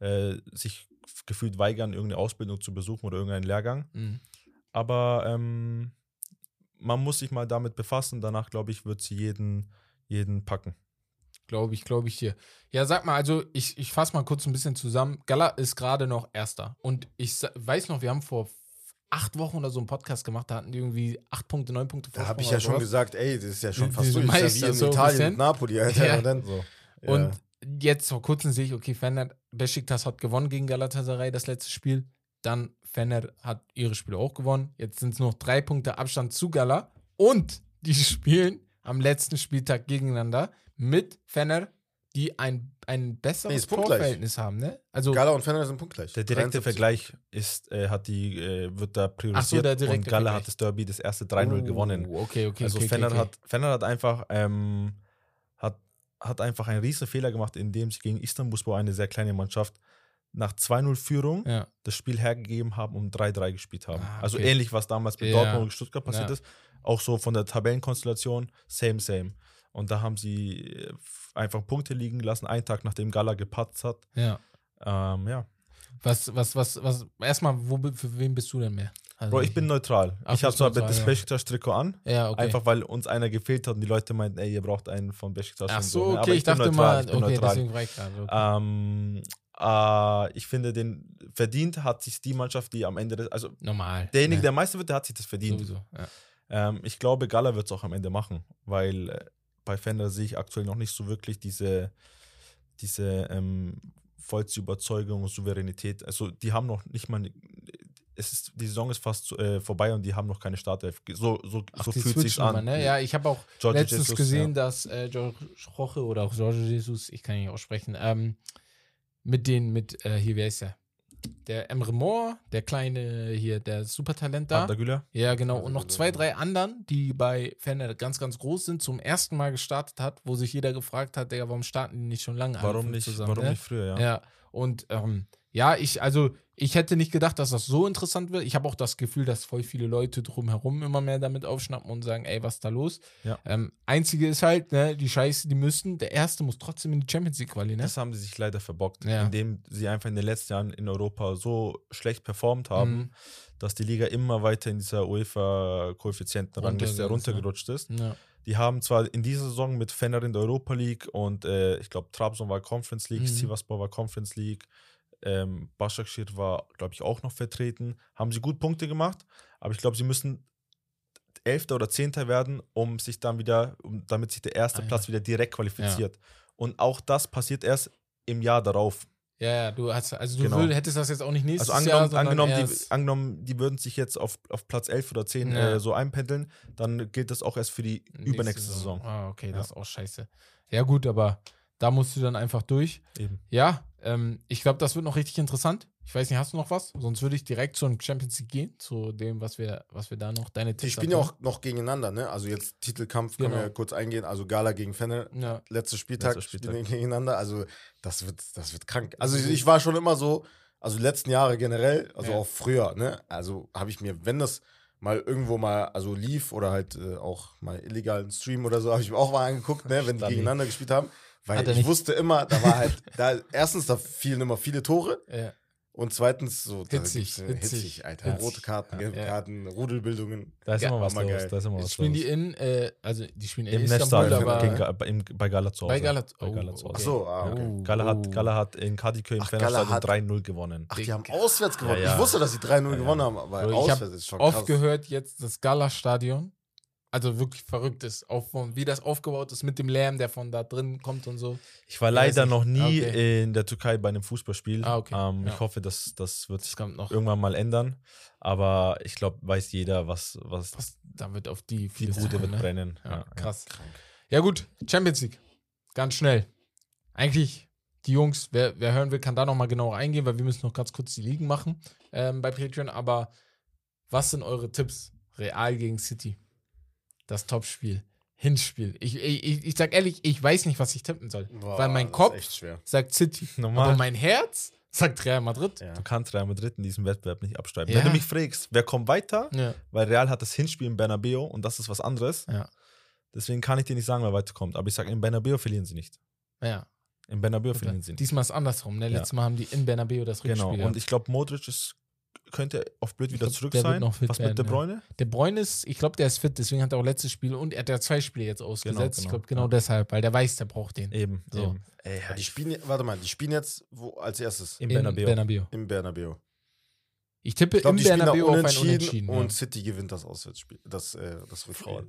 äh, sich gefühlt weigern, irgendeine Ausbildung zu besuchen oder irgendeinen Lehrgang. Mhm. Aber ähm, man muss sich mal damit befassen. Danach, glaube ich, wird sie jeden, jeden packen. Glaube ich, glaube ich dir. Ja, sag mal, also ich, ich fasse mal kurz ein bisschen zusammen. Gala ist gerade noch Erster. Und ich weiß noch, wir haben vor acht Wochen oder so einen Podcast gemacht, da hatten die irgendwie acht Punkte, neun Punkte da habe Vorsprung ich ja schon sowas. gesagt, ey, das ist ja schon fast so, das ist Meister ja wie in so Italien mit Napoli, Alter. Ja. Und dann, So. ja. Und jetzt vor kurzem sehe ich, okay, Fener, Besiktas hat gewonnen gegen Galatasaray, das letzte Spiel. Dann Fener hat ihre Spiele auch gewonnen. Jetzt sind es noch drei Punkte Abstand zu Gala. Und die [LAUGHS] spielen am letzten Spieltag gegeneinander mit Fener, die ein, ein Nee, besseres punktgleich. Torverhältnis haben, ne? Also, Gala und Fener sind punktgleich. Der direkte 73. Vergleich ist, äh, hat die, äh, wird da priorisiert der und direkte Galle Vergleich. hat das Derby das erste 3-0 Oh, gewonnen. Okay, okay, also okay, Fener, okay, Hat, Fener hat einfach ähm, hat, hat einfach einen riesen Fehler gemacht, indem sie gegen Istanbulspor, eine sehr kleine Mannschaft, nach 2-0 Führung Ja, das Spiel hergegeben haben und 3-3 gespielt haben. Ah, Also okay. ähnlich, was damals mit Ja. Dortmund und Stuttgart passiert Ja. ist. Auch so von der Tabellenkonstellation, same, same. Und da haben sie äh, einfach Punkte liegen lassen, einen Tag nachdem Gala gepatzt hat. ja. Ähm, ja. Was, was, was, was, erstmal, wo, für wen bist du denn mehr? Also Bro, ich bin neutral. Ach, ich habe zwar das. Besiktas-Trikot an, Ja, okay. einfach weil uns einer gefehlt hat und die Leute meinten, ey, ihr braucht einen von Besiktas. Ach so, ne? okay, ich, bin dachte neutral, mal, ich okay, neutral. deswegen war ich gerade. Okay. Ähm, äh, ich finde, den verdient hat sich die Mannschaft, die am Ende, des, also Normal. derjenige, ne? der Meister wird, der hat sich das verdient. Sowieso, ja. Ähm, ich glaube, Gala wird es auch am Ende machen, weil äh, bei Fender sehe ich aktuell noch nicht so wirklich diese, diese ähm, vollste Überzeugung und Souveränität. Also die haben noch nicht mal, es ist, die Saison ist fast äh, vorbei und die haben noch keine Startelf. So, so, Ach, so fühlt sich an. Ne? Ja, ich habe auch Jorge letztens Jesus, gesehen, ja. dass äh, George Roche oder auch Jorge Jesus, ich kann ihn nicht aussprechen, ähm, mit den, mit, äh, hier, wer ist der? Der Emre Moore, der kleine hier, der Supertalent da. Güler. Ja, genau. Und noch zwei, drei anderen, die bei Fener ganz, ganz groß sind, zum ersten Mal gestartet hat, wo sich jeder gefragt hat, Digga, warum starten die nicht schon lange? Warum nicht, zusammen, warum ne? nicht früher, ja. Ja, und ähm, ja, ich, also ich hätte nicht gedacht, dass das so interessant wird. Ich habe auch das Gefühl, dass voll viele Leute drumherum immer mehr damit aufschnappen und sagen, ey, was ist da los? Ja. Ähm, einzige ist halt, ne, die Scheiße, die müssten, der Erste muss trotzdem in die Champions League Quali, ne? Das haben sie sich leider verbockt, Ja. indem sie einfach in den letzten Jahren in Europa so schlecht performt haben, Mhm. dass die Liga immer weiter in dieser UEFA-Koeffizientenrangliste ne? runtergerutscht ist. Ja. Die haben zwar in dieser Saison mit Fener in der Europa League und äh, ich glaube Trabzon war Conference League, Mhm. Sivasspor war Conference League, ähm, Başakşehir war, glaube ich, auch noch vertreten. Haben sie gut Punkte gemacht, aber ich glaube, sie müssen Elfter oder Zehnter werden, um sich dann wieder, um, damit sich der erste Ah, ja. Platz wieder direkt qualifiziert. Und auch das passiert erst im Jahr darauf. Ja, ja, du hast, also du Genau. würd, hättest das jetzt auch nicht nächstes Also Jahr, angenommen, sondern angenommen, die, angenommen, die würden sich jetzt auf, auf Platz 11 oder 10 Ja. äh, so einpendeln, dann gilt das auch erst für die nächste übernächste Saison. Ah, okay, Ja. das ist auch scheiße. Ja, gut, aber da musst du dann einfach durch. Eben. Ja, ähm, ich glaube, das wird noch richtig interessant. Ich weiß nicht, hast du noch was? Sonst würde ich direkt zum Champions League gehen, zu dem, was wir, was wir da noch, deine Die Tipps spielen ja hatten. auch noch gegeneinander, ne? Also jetzt Titelkampf können Genau. wir ja kurz eingehen. Also Gala gegen Fenner, Ja, letzter Spieltag, Letzter Spieltag. spielen gegeneinander. Also das wird, das wird krank. Also ich war schon immer so, also die letzten Jahre generell, also Ja. auch früher, ne? Also habe ich mir, wenn das mal irgendwo mal also lief oder halt äh, auch mal illegalen Stream oder so, habe ich mir auch mal angeguckt, ne? Wenn die gegeneinander gespielt haben. Weil ich nicht. wusste immer, da war halt, [LAUGHS] da erstens, da fielen immer viele Tore ja. und zweitens so Hitzig, äh, hitzig. hitzig, Alter. Hitzig. Rote Karten, gelbe Ja. Karten, Rudelbildungen. Da ist Ja, immer was los. geil. Da ist immer was spielen los. die in, äh, also die spielen in Im Istanbul, aber gegen Ga- bei, im, bei Gala zu Hause. bei Galat. Bei Gala zu Hause. Ach so, ah, okay. Oh, Gala, oh. hat, Gala hat in Kadikö im Gala hat- 3-0 gewonnen. Ach, die haben auswärts gewonnen. Ja, ja. Ich wusste, dass sie 3-0 Ja, ja. gewonnen haben, aber ich auswärts ist schon oft krass. gehört jetzt das Gala-Stadion. Also wirklich verrückt ist, auch von, wie das aufgebaut ist mit dem Lärm, der von da drin kommt und so. Ich war leider noch nie Okay. in der Türkei bei einem Fußballspiel. Ah, okay. ähm, Ja. Ich hoffe, dass das wird sich noch. irgendwann mal ändern. Aber ich glaube, weiß jeder, was, was Was, da wird auf die die Bude wird ne? brennen. Ja, Ja, krass. Ja, gut, Champions League. Ganz schnell. Eigentlich, die Jungs, wer, wer hören will, kann da nochmal genauer eingehen, weil wir müssen noch ganz kurz die Ligen machen ähm, bei Patreon. Aber was sind eure Tipps? Real gegen City. Das Topspiel. Hinspiel. Ich, ich, ich, sag ehrlich, ich weiß nicht, was ich tippen soll. Boah, weil mein Kopf sagt City. Normal. Aber mein Herz sagt Real Madrid. Ja. Du kannst Real Madrid in diesem Wettbewerb nicht abschreiben. Ja. Wenn du mich fragst, wer kommt weiter? Ja. Weil Real hat das Hinspiel in Bernabeu und das ist was anderes. Ja. Deswegen kann ich dir nicht sagen, wer weiterkommt. Aber ich sage, in Bernabeu verlieren sie nicht. ja. In Bernabeu verlieren sie nicht. Diesmal ist andersrum. Ne? Ja. Letztes Mal haben die in Bernabeu das Rückspiel. Genau. Und ich glaube, Modric ist, könnte auf blöd Ich wieder glaub, zurück der wird sein. noch fit Was mit werden, De Bruyne? Der Bräun ist, ich glaube, der ist fit, deswegen hat er auch letztes Spiel und er hat ja zwei Spiele jetzt ausgesetzt. ich genau. glaube, genau Ja. deshalb, weil der weiß, der braucht den. Eben. So. eben. Ey, Die spielen, warte mal, die spielen jetzt wo, als erstes Im. Bernabeu. im Bernabeu. Ich tippe Ich glaube, im Bernabeu auf ein unentschieden, Unentschieden. und ja. City gewinnt das Auswärtsspiel, das, äh, das Rückspiel.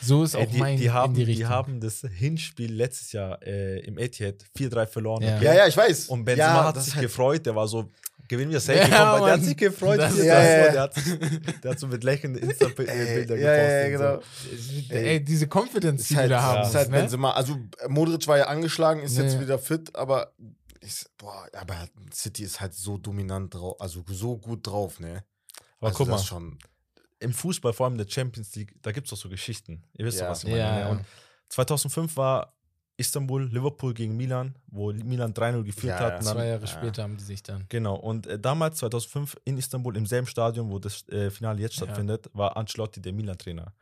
So ist Ey, auch die, mein die, haben, in die die haben das Hinspiel letztes Jahr äh, im Etihad 4-3 verloren. Ja. Ja, ja, ich weiß. Und Benzema ja, hat sich halt- gefreut, der war so, gewinnen wir safe. Ja, gekommen, weil der hat sich gefreut. Das ist- das Ja, ja. der, hat, der hat so mit lächelnden Insta-Bilder gepostet. ja, ja, genau. So. Ey, diese Confidence, die halt, die da haben. ist halt ne? Benzema. Also Modric war ja angeschlagen, ist jetzt wieder fit, aber ich, boah, aber City ist halt so dominant drauf, also so gut drauf, ne? Aber also guck mal, schon. im Fußball, vor allem in der Champions League, da gibt es doch so Geschichten. Ihr wisst Ja. doch, was ich meine. Ja, ne? ja. Und 2005 war Istanbul, Liverpool gegen Milan, wo Milan 3-0 geführt Ja, hat. ja. und dann- Zwei Jahre Ja. später haben die sich dann. Genau, und äh, damals, 2005, in Istanbul, im selben Stadion, wo das äh, Finale jetzt Ja. stattfindet, war Ancelotti der Milan-Trainer.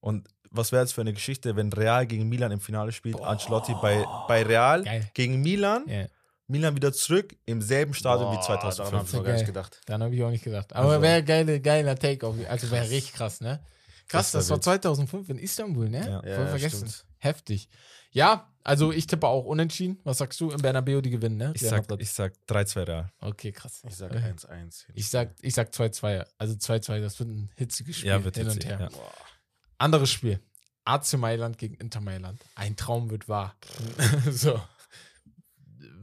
Und was wäre jetzt für eine Geschichte, wenn Real gegen Milan im Finale spielt, Ancelotti bei, bei Real Geil. gegen Milan, Ja, Milan wieder zurück im selben Stadion wie Boah, daran hab 2005. ich noch gar nicht gedacht. dann habe ich auch nicht gedacht. Aber Also- wäre geile, geiler Take. Auf, also wäre richtig krass, ne? Krass, Das das, war wild. 2005 in Istanbul, ne? Ja. Voll Ja, vergessen. stimmt. Heftig. Ja, also ich tippe auch unentschieden. Was sagst du? Im Bernabeu die gewinnen, ne? Ich sag, ich sag 3-2 Real. okay, krass. Ich sag Äh, 1-1. Ich sag, ich sag 2-2. Also 2-2, das wird ein hitziges Spiel. Ja, wird hin hitzig, und her. ja. Anderes Spiel. AC Mailand gegen Inter Mailand. Ein Traum wird wahr. [LAUGHS] so.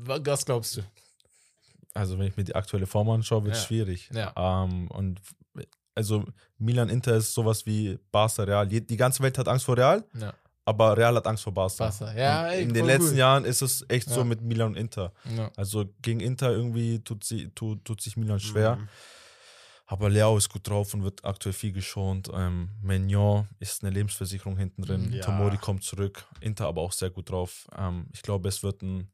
Was glaubst du? Also, wenn ich mir die aktuelle Form anschaue, wird es Ja. schwierig. Ja. Ähm, und also Milan Inter ist sowas wie Barca Real. Die ganze Welt hat Angst vor Real, Ja, aber Real hat Angst vor Barca. Barca. Ja, ey, in den letzten gut. Jahren ist es echt so Ja. mit Milan und Inter. Also gegen Inter irgendwie tut, sie, tut, tut sich Milan schwer. Mhm. Aber Leao ist gut drauf und wird aktuell viel geschont. Ähm, Magnon ist eine Lebensversicherung hinten drin. Mhm. Tomori kommt zurück. Inter aber auch sehr gut drauf. Ähm, ich glaube, es wird ein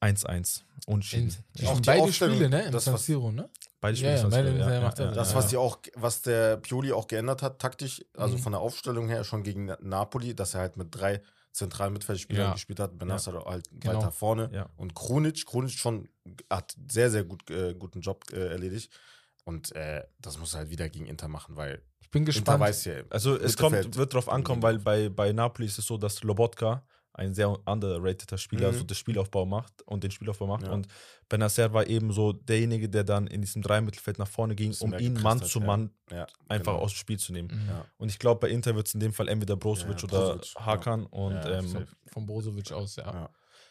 1-1. In, Unschieden. die Auch die beide Aufstellung, Spiele, ne? Im das, San Siro, ne? Beide Ja, Spiele ja, beide- ja, ja, ja, das. Ja. was, die auch, was der Pioli auch geändert hat, taktisch, also Mhm. von der Aufstellung her, schon gegen Na- Napoli, dass er halt mit drei zentralen Mittelfeldspielern Ja. gespielt hat. Benassar halt Genau. weiter vorne. Ja. Und Krunic, Krunic schon hat sehr, sehr gut, äh, guten Job äh, erledigt. Und äh, das muss er halt wieder gegen Inter machen, weil Ich bin Inter gespannt. weiß ja. Also es kommt, wird drauf ankommen, weil bei, bei Napoli ist es so, dass Lobotka ein sehr underrateder Spieler, Mhm. so das Spielaufbau macht und den Spielaufbau macht. Ja. Und Benacer war eben so derjenige, der dann in diesem Dreimittelfeld nach vorne ging, um ihn Mann hat, zu ja. Mann Ja, einfach genau. aus dem Spiel zu nehmen. Mhm. Ja. Und ich glaube, bei Inter wird es in dem Fall entweder Brozovic Ja, oder Brozovic, ja. Hakan. Und Ja, ähm. Von Brozovic aus, ja. Ja.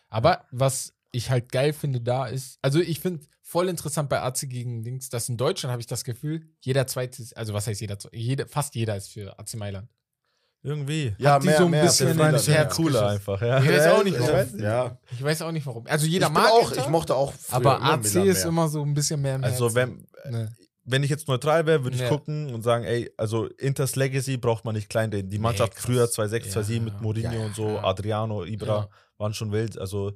Aber was ich halt geil finde da ist, also ich finde voll interessant bei AC gegen Dings, dass in Deutschland habe ich das Gefühl, jeder zweite, also was heißt jeder, jeder fast jeder ist für AC Mailand. Irgendwie. Ja, Hat die so ein bisschen Der das Herz cooler einfach. Ja. Ich weiß auch nicht, ich warum. weiß nicht. Ja. Ich weiß auch nicht warum. Also jeder ich mag auch, Inter, ich mochte auch aber AC ist mehr. immer so ein bisschen mehr im Also, Herzen. wenn, Ne. wenn ich jetzt neutral wäre, würde ich Ja. gucken und sagen, ey, also Inters Legacy braucht man nicht kleinreden. Die Mannschaft krass. früher 2006, Ja. 2007 mit Mourinho Ja, und so, ja. Adriano, Ibra, Ja. waren schon wild. Also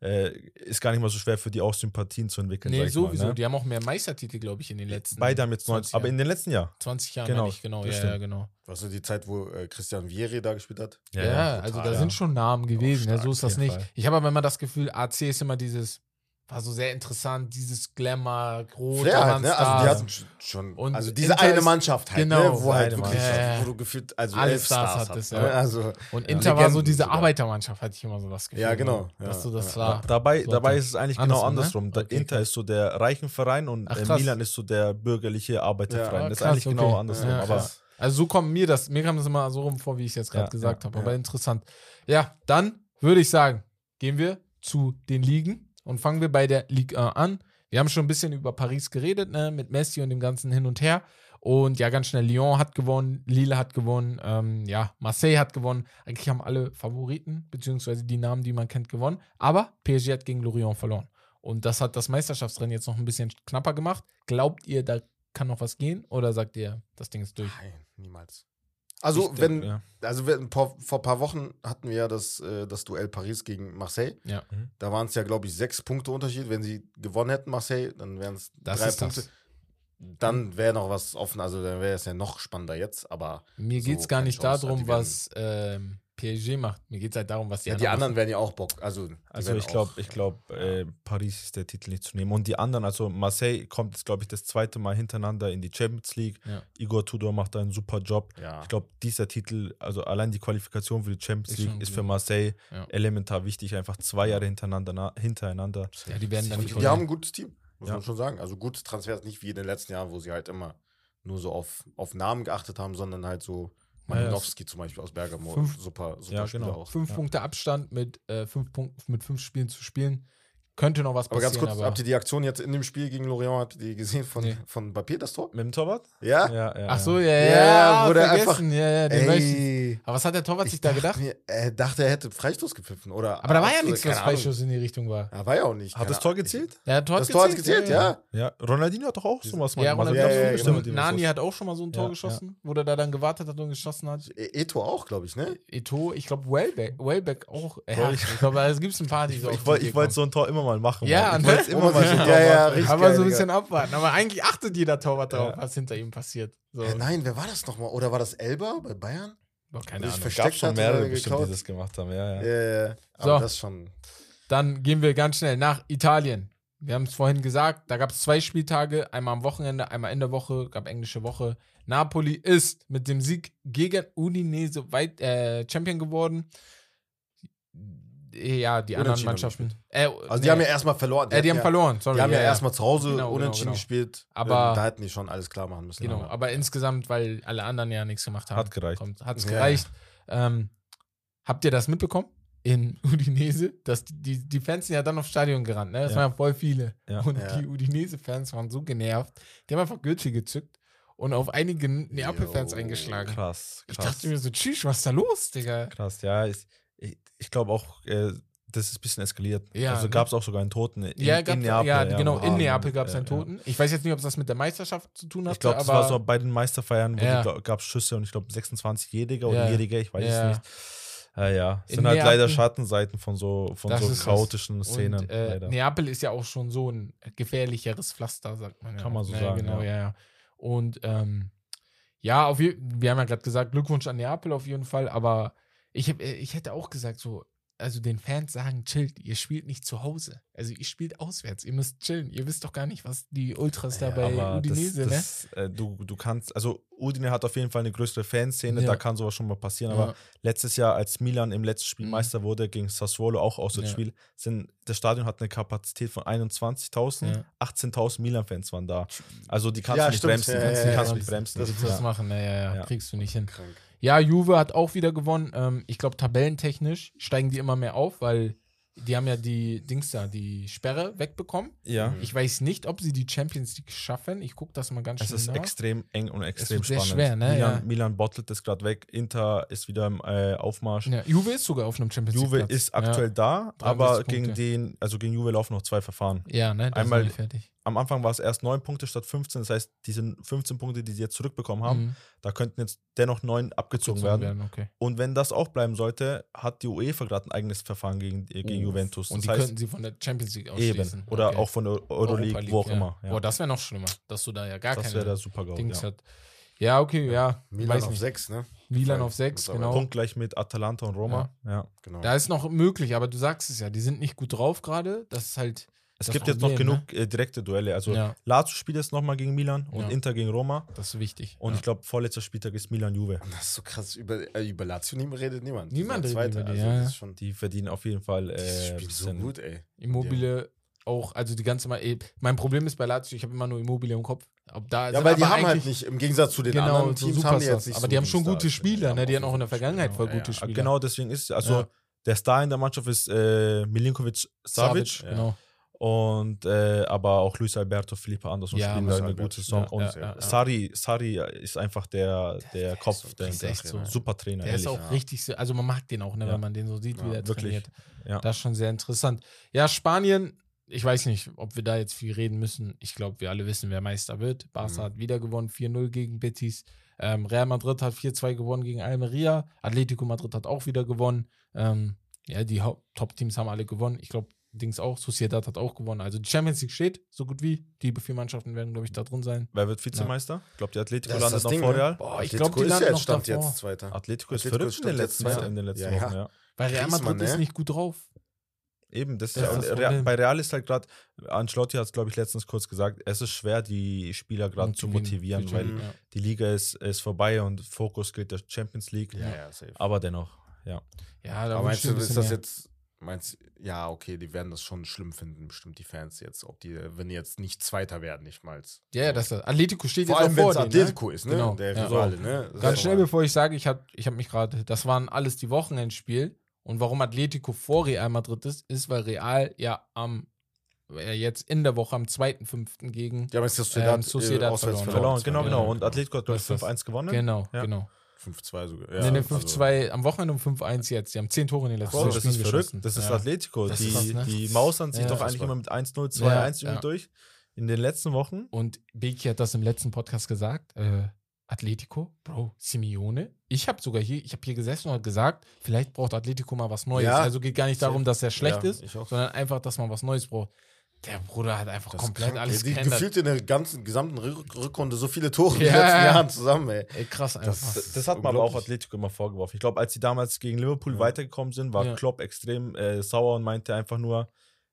äh, ist gar nicht mal so schwer für die auch Sympathien zu entwickeln. Nee, sowieso. Mal, ne? Die haben auch mehr Meistertitel, glaube ich, in den letzten Beide haben jetzt 20 90, aber Jahren. in den letzten Jahren. 20 Jahren, Genau, ich, genau. das Ja, ja, genau. Weißt du, die Zeit, wo äh, Christian Vieri da gespielt hat? Ja, also da ja. sind schon Namen gewesen, ja, stark, so ist das nicht. Fall. Ich habe aber immer das Gefühl, AC ist immer dieses, war so sehr interessant, dieses Glamour, große Flair halt, ne? Also die hatten sch- schon, Und also diese Inter eine Mannschaft halt, genau, ne? wo halt wirklich, Mannschaft. wo du gefühlt, also Alle elf Stars Stars hattest, ja. ne? Also, Und Ja. Inter war so diese sogar. Arbeitermannschaft, hatte ich immer so das Gefühl. Ja, genau, ne? ja, Dass du das ja, war. Dabei, So dabei ist es eigentlich genau Andersrum, ne? andersrum. Der Okay, Inter ist so der reichen Verein und Ach, äh. Milan ist so der bürgerliche Arbeiterverein. Ja, das ist eigentlich genau okay. andersrum. Ja, aber. Also so kommt mir das, mir kam das immer so rum vor, wie ich es jetzt gerade Ja, gesagt ja, habe. Aber interessant. Ja, dann würde ich sagen, gehen wir zu den Ligen und fangen wir bei der Ligue 1 an. Wir haben schon ein bisschen über Paris geredet, ne, mit Messi und dem ganzen Hin und Her. Und ja, ganz schnell, Lyon hat gewonnen, Lille hat gewonnen, ähm, ja, Marseille hat gewonnen. Eigentlich haben alle Favoriten, beziehungsweise die Namen, die man kennt, gewonnen. Aber PSG hat gegen Lorient verloren. Und das hat das Meisterschaftsrennen jetzt noch ein bisschen knapper gemacht. Glaubt ihr, da kann noch was gehen? Oder sagt ihr, das Ding ist durch? Nein, niemals. Also, Ich wenn, denk, ja. also wenn, vor, vor ein paar Wochen hatten wir ja das, äh, das Duell Paris gegen Marseille. Ja. Mhm. Da waren es ja, glaube ich, sechs Punkte Unterschied. Wenn sie gewonnen hätten, Marseille, dann wären es drei ist Punkte. das. Dann wäre noch was offen. Also, dann wäre es ja noch spannender jetzt. Aber Mir So, geht es gar nicht darum, was ähm, PSG macht. Mir geht es halt darum, was die ja, die anderen werden ja auch Bock. Also, die Also ich glaube, ich glaube, äh, Paris ist der Titel nicht zu nehmen. Und die anderen, also Marseille kommt jetzt, glaube ich, das zweite Mal hintereinander in die Champions League. Ja. Igor Tudor macht da einen super Job. Ja. Ich glaube, dieser Titel, also allein die Qualifikation für die Champions Ist League ist für Marseille Ja. elementar wichtig. Einfach zwei Jahre hintereinander. Na, hintereinander. Ja, die werden dann nicht die haben ein gutes Team, muss Ja. man schon sagen. Also gutes Transfers, nicht wie in den letzten Jahren, wo sie halt immer nur so auf, auf Namen geachtet haben, sondern halt so Ja. Malinowski zum Beispiel aus Bergamo. Fünf- super, super Ja, Spieler genau. auch. Fünf Ja. Punkte Abstand mit, äh, fünf Punkten, mit fünf Spielen zu spielen. Könnte noch was Aber passieren. ganz kurz, habt ihr die Aktion jetzt in dem Spiel gegen Lorient, habt ihr die gesehen von, Nee. von Papier, das Tor? Mit dem Torwart? Ja? Ja, ja. Ach so, ja. ja, ja, Ja, ja wo der vergessen. ja, ja, Aber was hat der Torwart sich ich da gedacht? Mir, er dachte, er hätte Freistoß gepfiffen. Oder Aber da war ja nichts, was Ahnung. Freischuss in die Richtung war. Ja, war ja auch nicht. Hat das Tor gezählt? Ja, Tor Das Tor hat gezählt, ja. Ja, Ronaldinho hat doch auch sowas Ja, gemacht. Ronaldinho ja, hat ja, genau. Nani hat auch schon mal so ein Tor Ja, geschossen, wo der da dann gewartet hat und geschossen hat. E- Eto auch, glaube ich, ne? Eto, ich glaube, Wellbeck, auch. Ich glaube, es gibt ein paar, die so Ich, wollte so ein Tor immer mal machen. Ja, Mann. ich ne? immer mal so- so ein ja, ja, richtig Aber geil, so ein Digga. bisschen abwarten. Aber eigentlich achtet jeder Torwart darauf, Ja. was hinter ihm passiert. So. Äh, nein, wer war das nochmal? Oder war das Elba bei Bayern? Boah, keine Ich Ahnung. verstehe- gab schon mehrere oder bestimmt, die das gemacht haben. Ja, ja. Ja, ja. So. Aber das schon. Dann gehen wir ganz schnell nach Italien. Wir haben es vorhin gesagt, da gab es zwei Spieltage, einmal am Wochenende, einmal in der Woche, gab englische Woche. Napoli ist mit dem Sieg gegen Udinese weit, äh, Champion geworden. Ja, die anderen Mannschaften. Äh, Also nee, die haben ja erstmal verloren. äh, die haben hatten verloren, sorry. Ja, die haben ja, ja, erstmal zu Hause Genau, genau, unentschieden genau. gespielt. Aber- ähm, da hätten die schon alles klar machen müssen. Genau, aber- aber insgesamt, weil alle anderen ja nichts gemacht haben. Hat gereicht. Hat es Ja, gereicht. Ähm, habt ihr das mitbekommen? In [LAUGHS] Udinese, dass die, die, die Fans sind ja dann aufs Stadion gerannt, ne? Das Ja. waren ja voll viele. Ja. Und Ja. die Udinese-Fans waren so genervt. Die haben einfach Gürtel gezückt und auf einige Neapel-Fans eingeschlagen. Krass, Ich krass. dachte mir so, tschüss, was ist da los, Digga? Krass, ja. Ich, ich, glaube auch, äh, das ist ein bisschen eskaliert. Ja, also ne? gab es auch sogar einen Toten in, ja, in Neapel. ja, genau, in Neapel gab es einen. Toten. Ich weiß jetzt nicht, ob das mit der Meisterschaft zu tun hat. Ich glaube, das aber war so bei den Meisterfeiern, wo gab es Schüsse und ich glaube 26-Jähriger oder Ja. Jähriger, ich weiß es nicht. Ja, ja. Es In sind halt Neapel- leider Schattenseiten von so, von so chaotischen Szenen. Und, äh. Neapel ist ja auch schon so ein gefährlicheres Pflaster, sagt man. Ja. Kann man so ja, sagen, Genau, ja. ja. Und ähm, ja, auf wir haben ja gerade gesagt, Glückwunsch an Neapel auf jeden Fall, aber ich, hab, äh, ich hätte auch gesagt, so, also den Fans sagen, chillt, ihr spielt nicht zu Hause. Also ihr spielt auswärts, ihr müsst chillen. Ihr wisst doch gar nicht, was die Ultras da Ja, bei Udinese, ne? das, das, äh, du, du kannst, also Udine hat auf jeden Fall eine größere Fanszene, Ja. da kann sowas schon mal passieren, Ja. aber letztes Jahr, als Milan im letzten Spiel Mhm. Meister wurde, gegen Sassuolo auch Auswärtsspiel, sind, das Stadion hat eine Kapazität von 21.000, Ja. 18.000 Milan-Fans waren da. Also die kannst Ja, du nicht stimmt. bremsen, Ja, die ja, kannst du ja. nicht bremsen. Das ja. machen? Naja, ja, Ja. kriegst du nicht hin. Krank. Ja, Juve hat auch wieder gewonnen. Ähm, ich glaube, tabellentechnisch steigen die immer mehr auf, weil die haben ja die Dings da, die Sperre wegbekommen. Ja, Ich weiß nicht, ob sie die Champions League schaffen. Ich gucke das mal ganz es schnell ist nach. extrem eng und extrem wird sehr spannend. schwer, ne? Milan, Ja. Milan bottelt das gerade weg, Inter ist wieder im äh, Aufmarsch. Ja, Juve ist sogar auf einem Champions League. Juve Platz. ist aktuell da, 63 aber gegen Punkte. den, also gegen Juve laufen noch zwei Verfahren. Ja, ja ne? Da Einmal- sind wir fertig. Am Anfang war es erst neun Punkte statt 15, das heißt, diese 15 Punkte, die sie jetzt zurückbekommen haben, Mhm. da könnten jetzt dennoch neun abgezogen werden. Okay. Und wenn das auch bleiben sollte, hat die UEFA gerade ein eigenes Verfahren gegen, äh, gegen Uff. Juventus. Und das die heißt, könnten sie von der Champions League ausschließen. eben. Oder Okay. auch von der Euroleague, Europa wo auch League, immer. Ja. Ja. Boah, das wäre noch schlimmer, dass du da ja gar das keine wäre der Super-GAU. Dings Ja. hat. Ja, okay, ja. Milan weiß auf nicht. 6, ne? Milan auf 6, Mittlerweile. genau. Punkt gleich mit Atalanta und Roma. Ja. Genau. Da ist noch möglich, aber du sagst es ja, die sind nicht gut drauf gerade. Das ist halt. Es Das gibt jetzt noch genug äh, direkte Duelle. Also Ja. Lazio spielt jetzt nochmal gegen Milan und Ja. Inter gegen Roma. Das ist wichtig. Und ja. ich glaube, vorletzter Spieltag ist Milan-Juve. das ist so krass. Über, äh, über Lazio niemand redet niemand. Niemand redet Zweiter. über die, also, ja, das ja. ist schon, Die verdienen auf jeden Fall die äh, spielen so bisschen- gut, ey. Immobile auch, also die ganze Mal. Mein Problem ist bei Lazio, ich habe immer nur Immobile im Kopf. Ob da Ja, weil die haben halt eigentlich- nicht, im Gegensatz zu den Genau, anderen so Teams, haben die jetzt nicht Aber so die haben schon gute. Spieler, ne? Die hatten auch in der Vergangenheit voll gute ja. Spieler. Genau, deswegen ist also der Star in der Mannschaft ist äh, Milinkovic Savic, ja. Genau. Und äh, aber auch Luis Alberto, Felipe Anderson Ja, spielen da eine Alberto, gute Saison. ja, und ja. Sari, Sari ist einfach der, der, Kopf, ist so der, ein ist echt so. super Trainer, Der ist ehrlich. auch ja. richtig, so- also man mag den auch, ne, Ja. wenn man den so sieht, wie Ja, der wirklich. trainiert. Ja. Das ist schon sehr interessant. Ja, Spanien, ich weiß nicht, ob wir da jetzt viel reden müssen. Ich glaube, wir alle wissen, wer Meister wird. Barca Mhm. hat wieder gewonnen, 4-0 gegen Betis. Ähm, Real Madrid hat 4-2 gewonnen gegen Almeria. Atletico Madrid hat auch wieder gewonnen. Ähm, ja, die Top-Teams haben alle gewonnen. Ich glaube, Dings auch. Sociedad hat auch gewonnen. Also die Champions League steht so gut wie. Die vier Mannschaften werden, glaube ich, da drin sein. Wer wird Vizemeister? Ich glaube, die Atletico Das ist landet das noch Ding, vor ne? Real. Boah, ich Atletico glaube, die ist landen ja noch jetzt Stand davor. jetzt Zweiter. Atletico ist Atletico verrückt in den letzten, Zweiter. in den letzten Ja, ja. Wochen, ja. Weil Real Madrid ist ne? nicht gut drauf. Eben, das, Das ist ist ja, Real, bei Real ist halt gerade, Ancelotti hat es, glaube ich, letztens kurz gesagt, es ist schwer, die Spieler gerade zu motivieren, Für weil ja. die Liga ist, ist vorbei und Fokus gilt der Champions League. Ja, ja, safe. Aber dennoch, ja. Ja, da Aber meinst du, ist das mehr. jetzt, meinst ja, okay, die werden das schon schlimm finden, bestimmt die Fans jetzt, ob die, wenn die jetzt nicht Zweiter werden, nicht mal. Ja, ja, das ist Atletico steht Vor jetzt allem, auch wenn vor es denen, ne? Atletico ist, ne? Genau, Der ja. Rivale, ne? Das Ganz schnell, normal. bevor ich sage, ich habe ich hab mich gerade, das waren alles die Wochenendspiel. Und warum Atletico vor Real Madrid ist, ist, weil Real ja am, äh, jetzt in der Woche am 2.5. gegen, Ja, aber ist das Sociedad, Ähm, Sociedad äh, auswärts verloren. Verloren, genau, genau. Und Atletico hat, glaube ich, Das ist- 5-1 gewonnen. genau, Ja. genau. 5-2 sogar. nee, nee, also- 5-2 am Wochenende um 5-1 jetzt. Die haben 10 Tore in den letzten zwei das Spielen ist verrückt. geschossen. Das ist ja. Atletico. Das die, ist krass, ne? die mausern sich Ja. doch eigentlich immer mit 1-0, 2-1 Ja, ja. durch. In den letzten Wochen. Und Beki hat das im letzten Podcast gesagt. Äh, Atletico, Bro, Simeone. Ich habe sogar hier, ich habe hier gesessen und hab gesagt, vielleicht braucht Atletico mal was Neues. Ja. Also geht gar nicht darum, dass er schlecht Ja, ist, sondern einfach, dass man was Neues braucht. Der Bruder hat einfach Das komplett krank, alles. Die geändert. gefühlt in der ganzen gesamten Rück- Rückrunde so viele Tore in den Ja. letzten Jahren zusammen, ey. Ey, krass einfach. Das- Das, hat man aber auch. Atletico immer vorgeworfen. Ich glaube, als sie damals gegen Liverpool Ja. weitergekommen sind, war Ja. Klopp extrem äh, sauer und meinte einfach nur,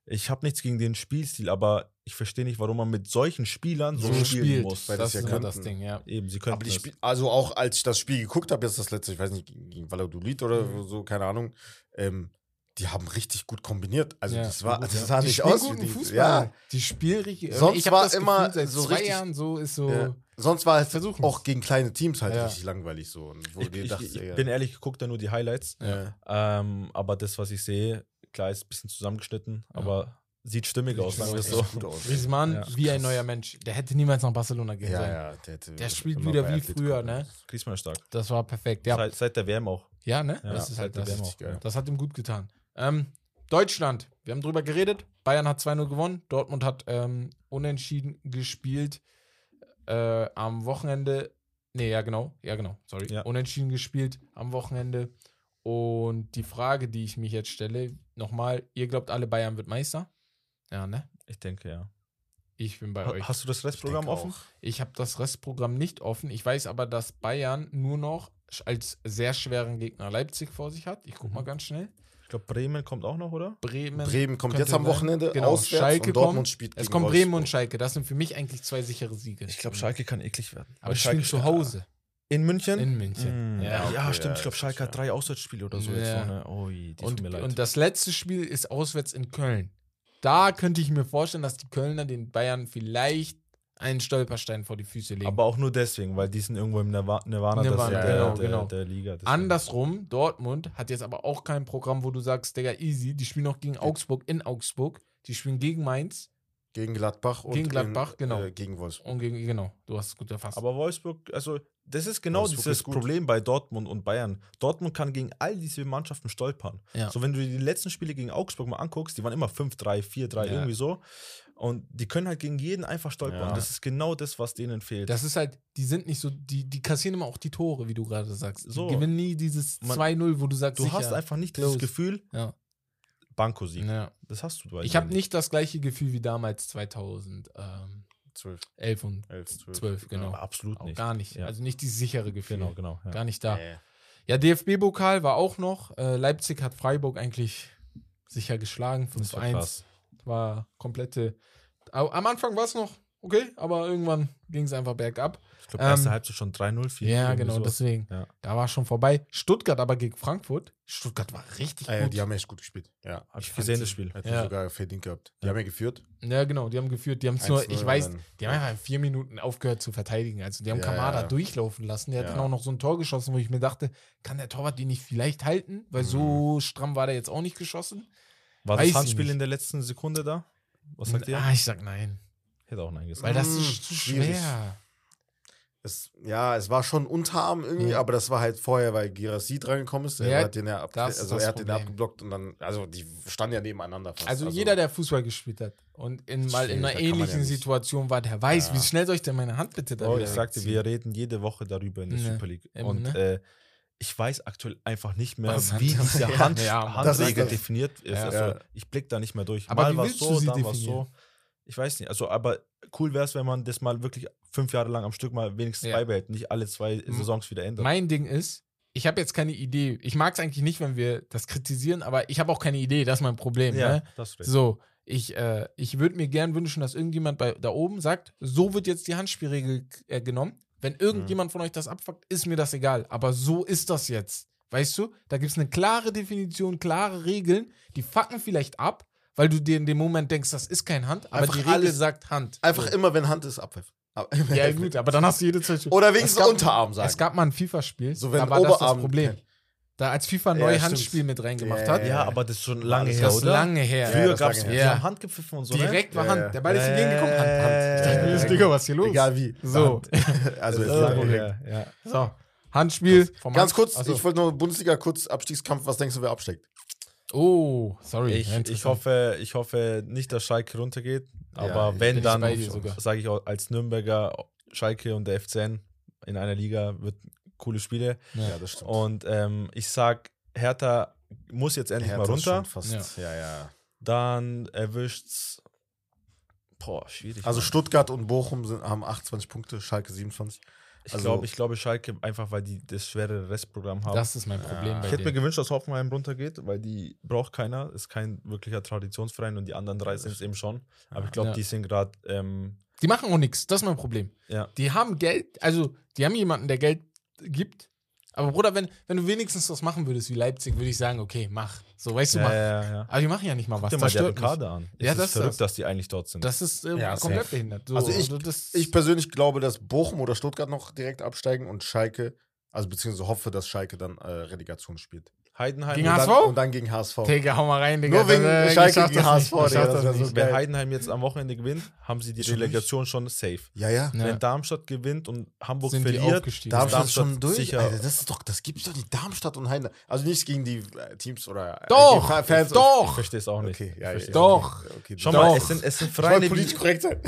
ich habe nichts gegen den Spielstil, aber ich verstehe nicht, warum man mit solchen Spielern so, so spielen spielt. muss. Weil das das ja ist immer das. Ding, ja. Eben, sie können Aber die Spiel, also auch als ich das Spiel geguckt habe, jetzt das letzte, ich weiß nicht, gegen, gegen Valladolid oder Mhm. so, keine Ahnung, ähm, die haben richtig gut kombiniert. Also Ja, das war, gut, das sah die nicht aus wie die, Fußball. Ja, Die spielen richtig. Sonst ich war das immer Gefühl, seit so zwei richtig- Jahren so ist so. ja. Sonst war es Versuchen's. auch gegen kleine Teams halt Ja. richtig langweilig so. Und Wo ich, ich, dachtest, ich ey, bin ehrlich, ich gucke da nur die Highlights. ja. Ähm, aber das, was ich sehe, klar ist ein bisschen zusammengeschnitten, Ja. aber sieht stimmig aus, sagen wir es so. Gut aus. Griezmann, Ja, wie ein neuer Mensch. Der hätte niemals nach Barcelona gehen Ja, sollen. ja, der, hätte Der spielt wieder wie früher, bleiben. ne? Griezmann ist stark. Das war perfekt. Ja, Seit, seit der WM auch. ja ne? Ja, das ist halt das. Geil. Das hat ihm gut getan. Ähm, Deutschland, wir haben drüber geredet. Bayern hat 2-0 gewonnen. Dortmund hat ähm, unentschieden gespielt. Äh, am Wochenende. Nee, ja, genau. Ja, genau. Sorry. Ja. Unentschieden gespielt am Wochenende. Und die Frage, die ich mich jetzt stelle, nochmal: Ihr glaubt alle, Bayern wird Meister? Ja, ne? Ich denke, ja. Ich bin bei Ha- euch. Hast du das Ich Restprogramm denke offen? auch. Ich habe das Restprogramm nicht offen. Ich weiß aber, dass Bayern nur noch als sehr schweren Gegner Leipzig vor sich hat. Ich guck mal Mhm. ganz schnell. Glaube, Bremen kommt auch noch, oder? Bremen. Bremen kommt jetzt am. Wochenende Genau, auswärts Schalke und Dortmund kommt. spielt Es kommt Bremen und Wolfsburg. Schalke. Das sind für mich eigentlich zwei sichere Siege. Ich glaube, Schalke kann eklig werden. Aber spielen Schalke- zu Hause. In München? In München. Mm, Ja, ja, okay, stimmt. ja, ich glaube, Schalke hat drei Auswärtsspiele oder so jetzt Ja. noch. Ne? Ui, die tut Und, mir leid. und das letzte Spiel ist auswärts in Köln. Da könnte ich mir vorstellen, dass die Kölner den Bayern vielleicht einen Stolperstein vor die Füße legen. aber auch nur deswegen, weil die sind irgendwo im Nirva- Nirvana, Nirvana, der, genau, der, genau. der Liga. deswegen. Andersrum, Dortmund hat jetzt aber auch kein Programm, wo du sagst, Digga, easy. Die spielen noch gegen Augsburg in Augsburg. Die spielen gegen Mainz Gegen Gladbach und Gegen Gladbach, in, genau. Äh, gegen Wolfsburg. und gegen, genau, du hast es gut erfasst. Aber Wolfsburg, also das ist genau Wolfsburg dieses ist. Problem bei Dortmund und Bayern. Dortmund kann gegen all diese Mannschaften stolpern. Ja. So, wenn du dir die letzten Spiele gegen Augsburg mal anguckst, die waren immer 5-3, 4-3, Ja. irgendwie so. Und die können halt gegen jeden einfach stolpern. Ja. Das ist genau das, was denen fehlt. das ist halt, die sind nicht so, die, die kassieren immer auch die Tore, wie du gerade sagst. So. Die gewinnen nie dieses Man- 2-0, wo du sagst, du sicher. hast einfach nicht close. dieses Gefühl, Ja. Banko-Sieg. ja. Das hast du Ich habe nicht das gleiche Gefühl wie damals 2011 12, und 11, 12. 12, genau. Aber absolut Auch nicht. gar nicht. Ja. Also nicht dieses sichere Gefühl. Genau, genau. Ja. Gar nicht da. Ja, DFB-Pokal war auch noch. Äh, Leipzig hat Freiburg eigentlich sicher geschlagen. Das war 5-1. War komplette. Am Anfang war es noch okay, aber irgendwann ging es einfach bergab. Ich glaube, erste Ähm, Halbzeit schon 3-0, 4 Ja, genau, sowas. deswegen. Ja. Da war schon vorbei. Stuttgart aber gegen Frankfurt. Stuttgart war richtig ja, gut. die haben echt gut gespielt. Ja. Hab ich gesehen, das Spiel. Hätten Ja. sogar verdient gehabt. Die Ja. haben ja geführt. Ja, genau, die haben geführt. Die haben es nur, 1-0 ich weiß, die haben einfach in vier Minuten aufgehört zu verteidigen. Also die haben Ja, Kamada durchlaufen lassen. Der hat dann auch noch so ein Tor geschossen, wo ich mir dachte, kann der Torwart den nicht vielleicht halten? Weil Mhm. so stramm war der jetzt auch nicht geschossen. War das Handspiel in der letzten Sekunde da? Was sagt ihr? Ah, ich sag nein. Hätte auch nein gesagt. Weil das Mm, ist zu schwierig. schwer. Es, ja, es war schon Unterarm irgendwie, Ja. aber das war halt vorher, weil Girassi drangekommen ist. Er Ja, hat den ja, ab, also das er hat den abgeblockt und dann, also die standen ja nebeneinander fast. Also, jeder, der Fußball gespielt hat und in, mal in einer ja ähnlichen nicht. Situation war, der weiß, Ja. wie schnell soll ich denn meine Hand bitte da Oh, wieder ich sagte, wegziehen? wir reden jede Woche darüber in der Ne, Super League. eben, Und ne? äh, ich weiß aktuell einfach nicht mehr, Was wie diese [LAUGHS] Hand, ja, Handregel definiert ist. Ja. Also, ich blick da nicht mehr durch. Aber mal war du so, dann war definieren? so. Ich weiß nicht. Also, aber cool wäre es, wenn man das mal wirklich fünf Jahre lang am Stück mal wenigstens Ja. beibehält, nicht alle zwei M- Saisons wieder ändert. Mein Ding ist, ich habe jetzt keine Idee. Ich mag es eigentlich nicht, wenn wir das kritisieren, aber ich habe auch keine Idee. Das ist mein Problem. ja, Ne? das ist So, ich, äh, ich würde mir gern wünschen, dass irgendjemand bei, da oben sagt, so wird jetzt die Handspielregel äh, genommen. Wenn irgendjemand von euch das abfuckt, ist mir das egal. Aber so ist das jetzt. Weißt du? Da gibt es eine klare Definition, klare Regeln. Die fucken vielleicht ab, weil du dir in dem Moment denkst, das ist kein Hand, aber Einfach die Regel alles- sagt Hand. Einfach So. immer, wenn Hand ist, Abpfiff. Ab- Ja, [LAUGHS] gut, aber dann hast du jede Zeit. Oder wenigstens gab- Unterarm sagen. Es gab mal ein FIFA-Spiel, So, wenn da war das das Oberarm- Problem. Da als FIFA Ja, neu stimmt. Handspiel mit reingemacht Ja, hat, Ja, aber das ist schon lange das her, das ist oder? lange her. Früher das gab es her. Ja. Handgepfiffen und so. ne? Direkt war Ja, Hand. ja. Der Ball ist Ja, entgegengekommen, Hand, Hand. Ich dachte mir, ja, das ja. Digga, was ist hier los? Egal wie. So, [LAUGHS] Also, [LAUGHS] ist lange lange her, ja. so. Handspiel vom Ganz Hand- kurz, Achso. ich wollte nur Bundesliga kurz Abstiegskampf. Was denkst du, wer absteigt? Oh, sorry. Ich, Ja, ich, hoffe, ich hoffe nicht, dass Schalke runtergeht. Aber Ja, wenn, dann sage ich auch als Nürnberger Schalke und der FCN in einer Liga wird coole Spiele. Ja. das stimmt. Und ähm, ich sag, Hertha muss jetzt endlich Hertha mal ist runter. schon Fast, ja. ja, Dann erwischt's. Boah, schwierig. Also Mann. Stuttgart und Bochum sind, haben 28 Punkte, Schalke 27. ich also- glaube, ich glaube Schalke einfach, weil die das schwere Restprogramm haben. Das ist mein Problem Ja. bei ich hätte mir gewünscht, dass Hoffenheim runtergeht, weil die braucht keiner. Ist kein wirklicher Traditionsverein und die anderen drei sind es eben schon. Aber ich glaube, Ja. die sind gerade. Ähm, Die machen auch nichts. Das ist mein Problem. ja. Die haben Geld, also die haben jemanden, der Geld gibt. Aber Bruder, wenn, wenn du wenigstens was machen würdest wie Leipzig, würde ich sagen, okay, mach. So, weißt du, Ja, mach. ja, ja. Aber die machen ja nicht mal was. Guck dir Das mal mich. Kader an. Ja, es das ist ist verrückt, das. dass die eigentlich dort sind. Das ist äh, Ja, komplett safe. behindert. So, Also ich- das, Ich persönlich glaube, dass Bochum oder Stuttgart noch direkt absteigen und Schalke, also beziehungsweise hoffe, dass Schalke dann äh, Relegation spielt. Heidenheim. Gegen und HSV? dann, und dann gegen HSV. Digga, hau mal rein, Digga. Nur wegen Das, äh, Schalke ich gegen HSV, nicht. Ich Digga, so nicht. Wenn. Heidenheim jetzt am Wochenende gewinnt, haben sie die Schon Relegation schon safe. Ja, ja. Ja. Wenn Darmstadt gewinnt und Hamburg Sind die verliert, aufgestiegen. Darmstadt ist schon Darmstadt durch. sicher- Alter, das ist doch, das gibt's doch nicht. Darmstadt und Heidenheim. Also nichts gegen die äh, Teams oder äh, Doch, die Fa- Fans. ich doch. verstehe es auch nicht. Okay, ja, Ich ja, Doch. Okay, Schau doch. mal, es sind, es sind Ich Vereine politisch wie, korrekt sein.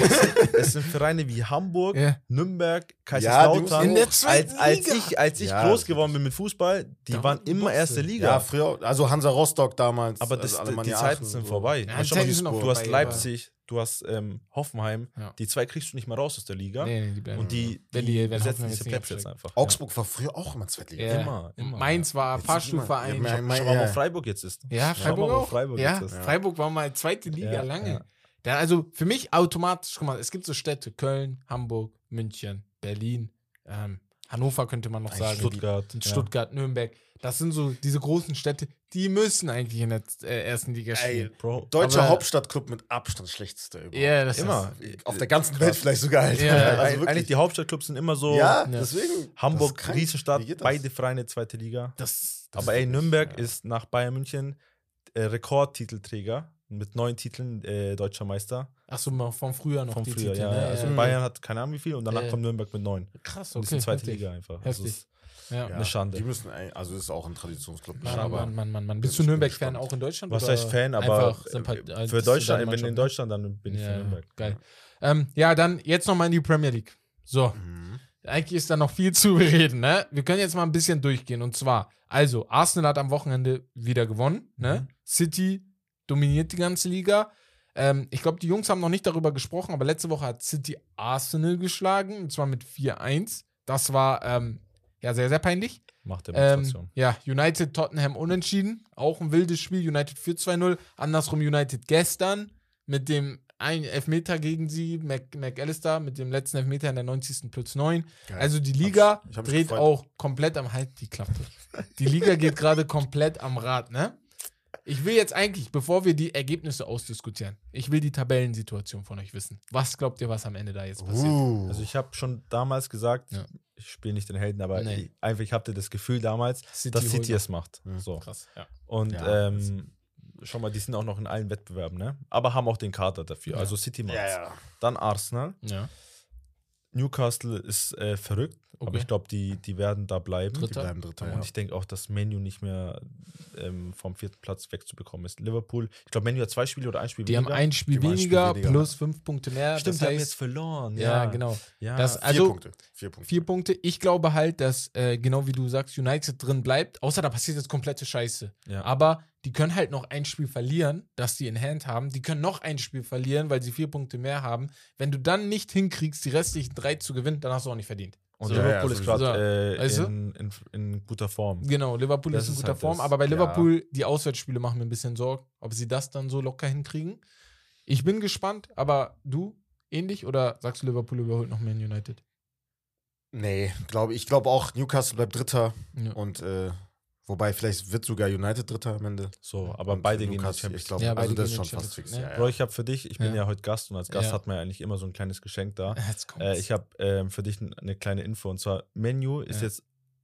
es sind Vereine wie Hamburg, Ja. Nürnberg, Ja, die Kaiserslautern. In der als, zweiten als ich, als ich Ja, groß geworden bin mit Fußball, die waren immer erste Liga. Liga. Ja, früher, also Hansa Rostock damals. aber das, also die, die Zeiten sind so. vorbei. Ja, die schau mal, du- sind hast Leipzig, du hast ähm, Hoffenheim. Ja. Die zwei kriegst du nicht mehr raus aus der Liga. Nee, nee, die bleiben. Und die, die, die- besetzen Hoffenheim diese Plätze jetzt einfach. Augsburg war früher auch immer Zweitliga. Ja. Immer, immer, Mainz war Fahrstuhlverein. immer- Ja, ja, Schau mal, ja. wo Freiburg jetzt ist. Freiburg Schau mal, wo auch. Freiburg ja. Freiburg war mal zweite Liga Ja, lange. ja. Also für mich automatisch, guck mal, es gibt so Städte, Köln, Hamburg, München, Berlin, ähm, Hannover könnte man noch sagen. Stuttgart. Und ja. Stuttgart, Nürnberg. Das sind so diese großen Städte, die müssen eigentlich in der äh, ersten Liga spielen. Bro, Deutscher Aber- Hauptstadtclub mit Abstand schlechtester überhaupt. Ja, das Immer. ist. Auf der ganzen Welt vielleicht sogar. Alter. Ja, also eigentlich die Hauptstadtclubs sind immer so ja, Ja. deswegen. Hamburg, Riesenstadt, beide Vereine zweite Liga. Das, Das Aber ey, Nürnberg ja. ist nach Bayern München äh, Rekordtitelträger mit neun Titeln äh, deutscher Meister achso, von früher noch vom die Frühjahr. Titel. ja, ne? ja. Also Ja. Bayern hat keine Ahnung wie viel und danach Ja. kommt Nürnberg mit neun. Krass, Und das okay. ist die zweite heftig. Liga einfach. Heftig. Also Ja. Ja, Eine Schande. Die müssen, also ist auch ein Traditionsclub. Mann, aber Mann, Mann, Mann, Mann. Bist du bin Nürnberg-Fan auch in Deutschland? Was heißt Fan, aber äh, für bist du Deutschland, wenn in Mannschaft, Deutschland, dann bin ich Ja, für Nürnberg. Geil. Ähm, ja, dann jetzt nochmal in die Premier League. So, Mhm. eigentlich ist da noch viel [LAUGHS] zu bereden, ne? Wir können jetzt mal ein bisschen durchgehen. Und zwar, also, Arsenal hat am Wochenende wieder gewonnen, ne? Mhm. City dominiert die ganze Liga. Ähm, ich glaube, die Jungs haben noch nicht darüber gesprochen, aber letzte Woche hat City Arsenal geschlagen, und zwar mit 4-1. Das war ähm, ja sehr, sehr peinlich. Macht Ähm, Demonstration. ja, United Tottenham unentschieden. Auch ein wildes Spiel. United 4 2-0. Andersrum United gestern mit dem ein Elfmeter gegen sie, Mac McAllister mit dem letzten Elfmeter in der 90. plus 9. Geil. Also die Liga ich hab mich dreht gefreut. auch komplett am Halt, die Klappe. Die Liga geht gerade komplett am Rad, ne? Ich will jetzt eigentlich, bevor wir die Ergebnisse ausdiskutieren, ich will die Tabellensituation von euch wissen. Was glaubt ihr, was am Ende da jetzt passiert? Uh. Also ich habe schon damals gesagt, Ja. Ich spiele nicht den Helden, aber Nee. ich, einfach ich hatte das Gefühl damals, City dass City es macht. Mhm. So. Krass, ja. Und Ja, ähm, schau mal, die sind auch noch in allen Wettbewerben, ne? Aber haben auch den Kader dafür. Ja. Also City macht's. ja, ja. Dann Arsenal. ja. Newcastle ist äh, verrückt, aber Okay. ich glaube, die, die werden da bleiben. Die Dritter. bleiben Dritter. Und Ja. ich denke auch, dass Menu nicht mehr ähm, vom vierten Platz wegzubekommen ist. Liverpool, ich glaube, Menu hat zwei Spiele oder ein Spiel Die haben ein Spiel Die haben ein Spiel weniger, weniger. plus fünf Punkte mehr. Stimmt, das die haben heißt, jetzt verloren. ja, genau. Ja, Das- Vier Also- Punkte. Vier Punkte. Vier Punkte. Ich glaube halt, dass, äh, genau wie du sagst, United drin bleibt, außer da passiert jetzt komplette Scheiße. ja. Aber die können halt noch ein Spiel verlieren, das die in Hand haben. Die können noch ein Spiel verlieren, weil sie vier Punkte mehr haben. Wenn du dann nicht hinkriegst, die restlichen drei zu gewinnen, dann hast du auch nicht verdient. Und So. Liverpool Ja, ist ja, gerade äh, Weißt du? in, in, in guter Form. Genau, Liverpool Das ist in guter halt Form, das. aber bei Ja. Liverpool, die Auswärtsspiele machen mir ein bisschen Sorgen, ob sie das dann so locker hinkriegen. Ich bin gespannt, aber du ähnlich oder sagst du, Liverpool überholt noch Man United? Nee, glaube ich. glaube auch, Newcastle bleibt Dritter. Ja. Und äh, wobei, vielleicht wird sogar United Dritter am Ende. So, aber Und beide gehen in die Newcastle, Champions ich glaube, Ja, also das ist schon in fast fix. Ja, League, Bro, ja. ich habe für dich, ich bin Ja. ja. heute Gast und als Gast Ja. hat man ja eigentlich immer so ein kleines Geschenk da. [LAUGHS] Jetzt kommt's. Äh, ich habe ähm, für dich eine kleine Info und zwar: Menu ist Ja. jetzt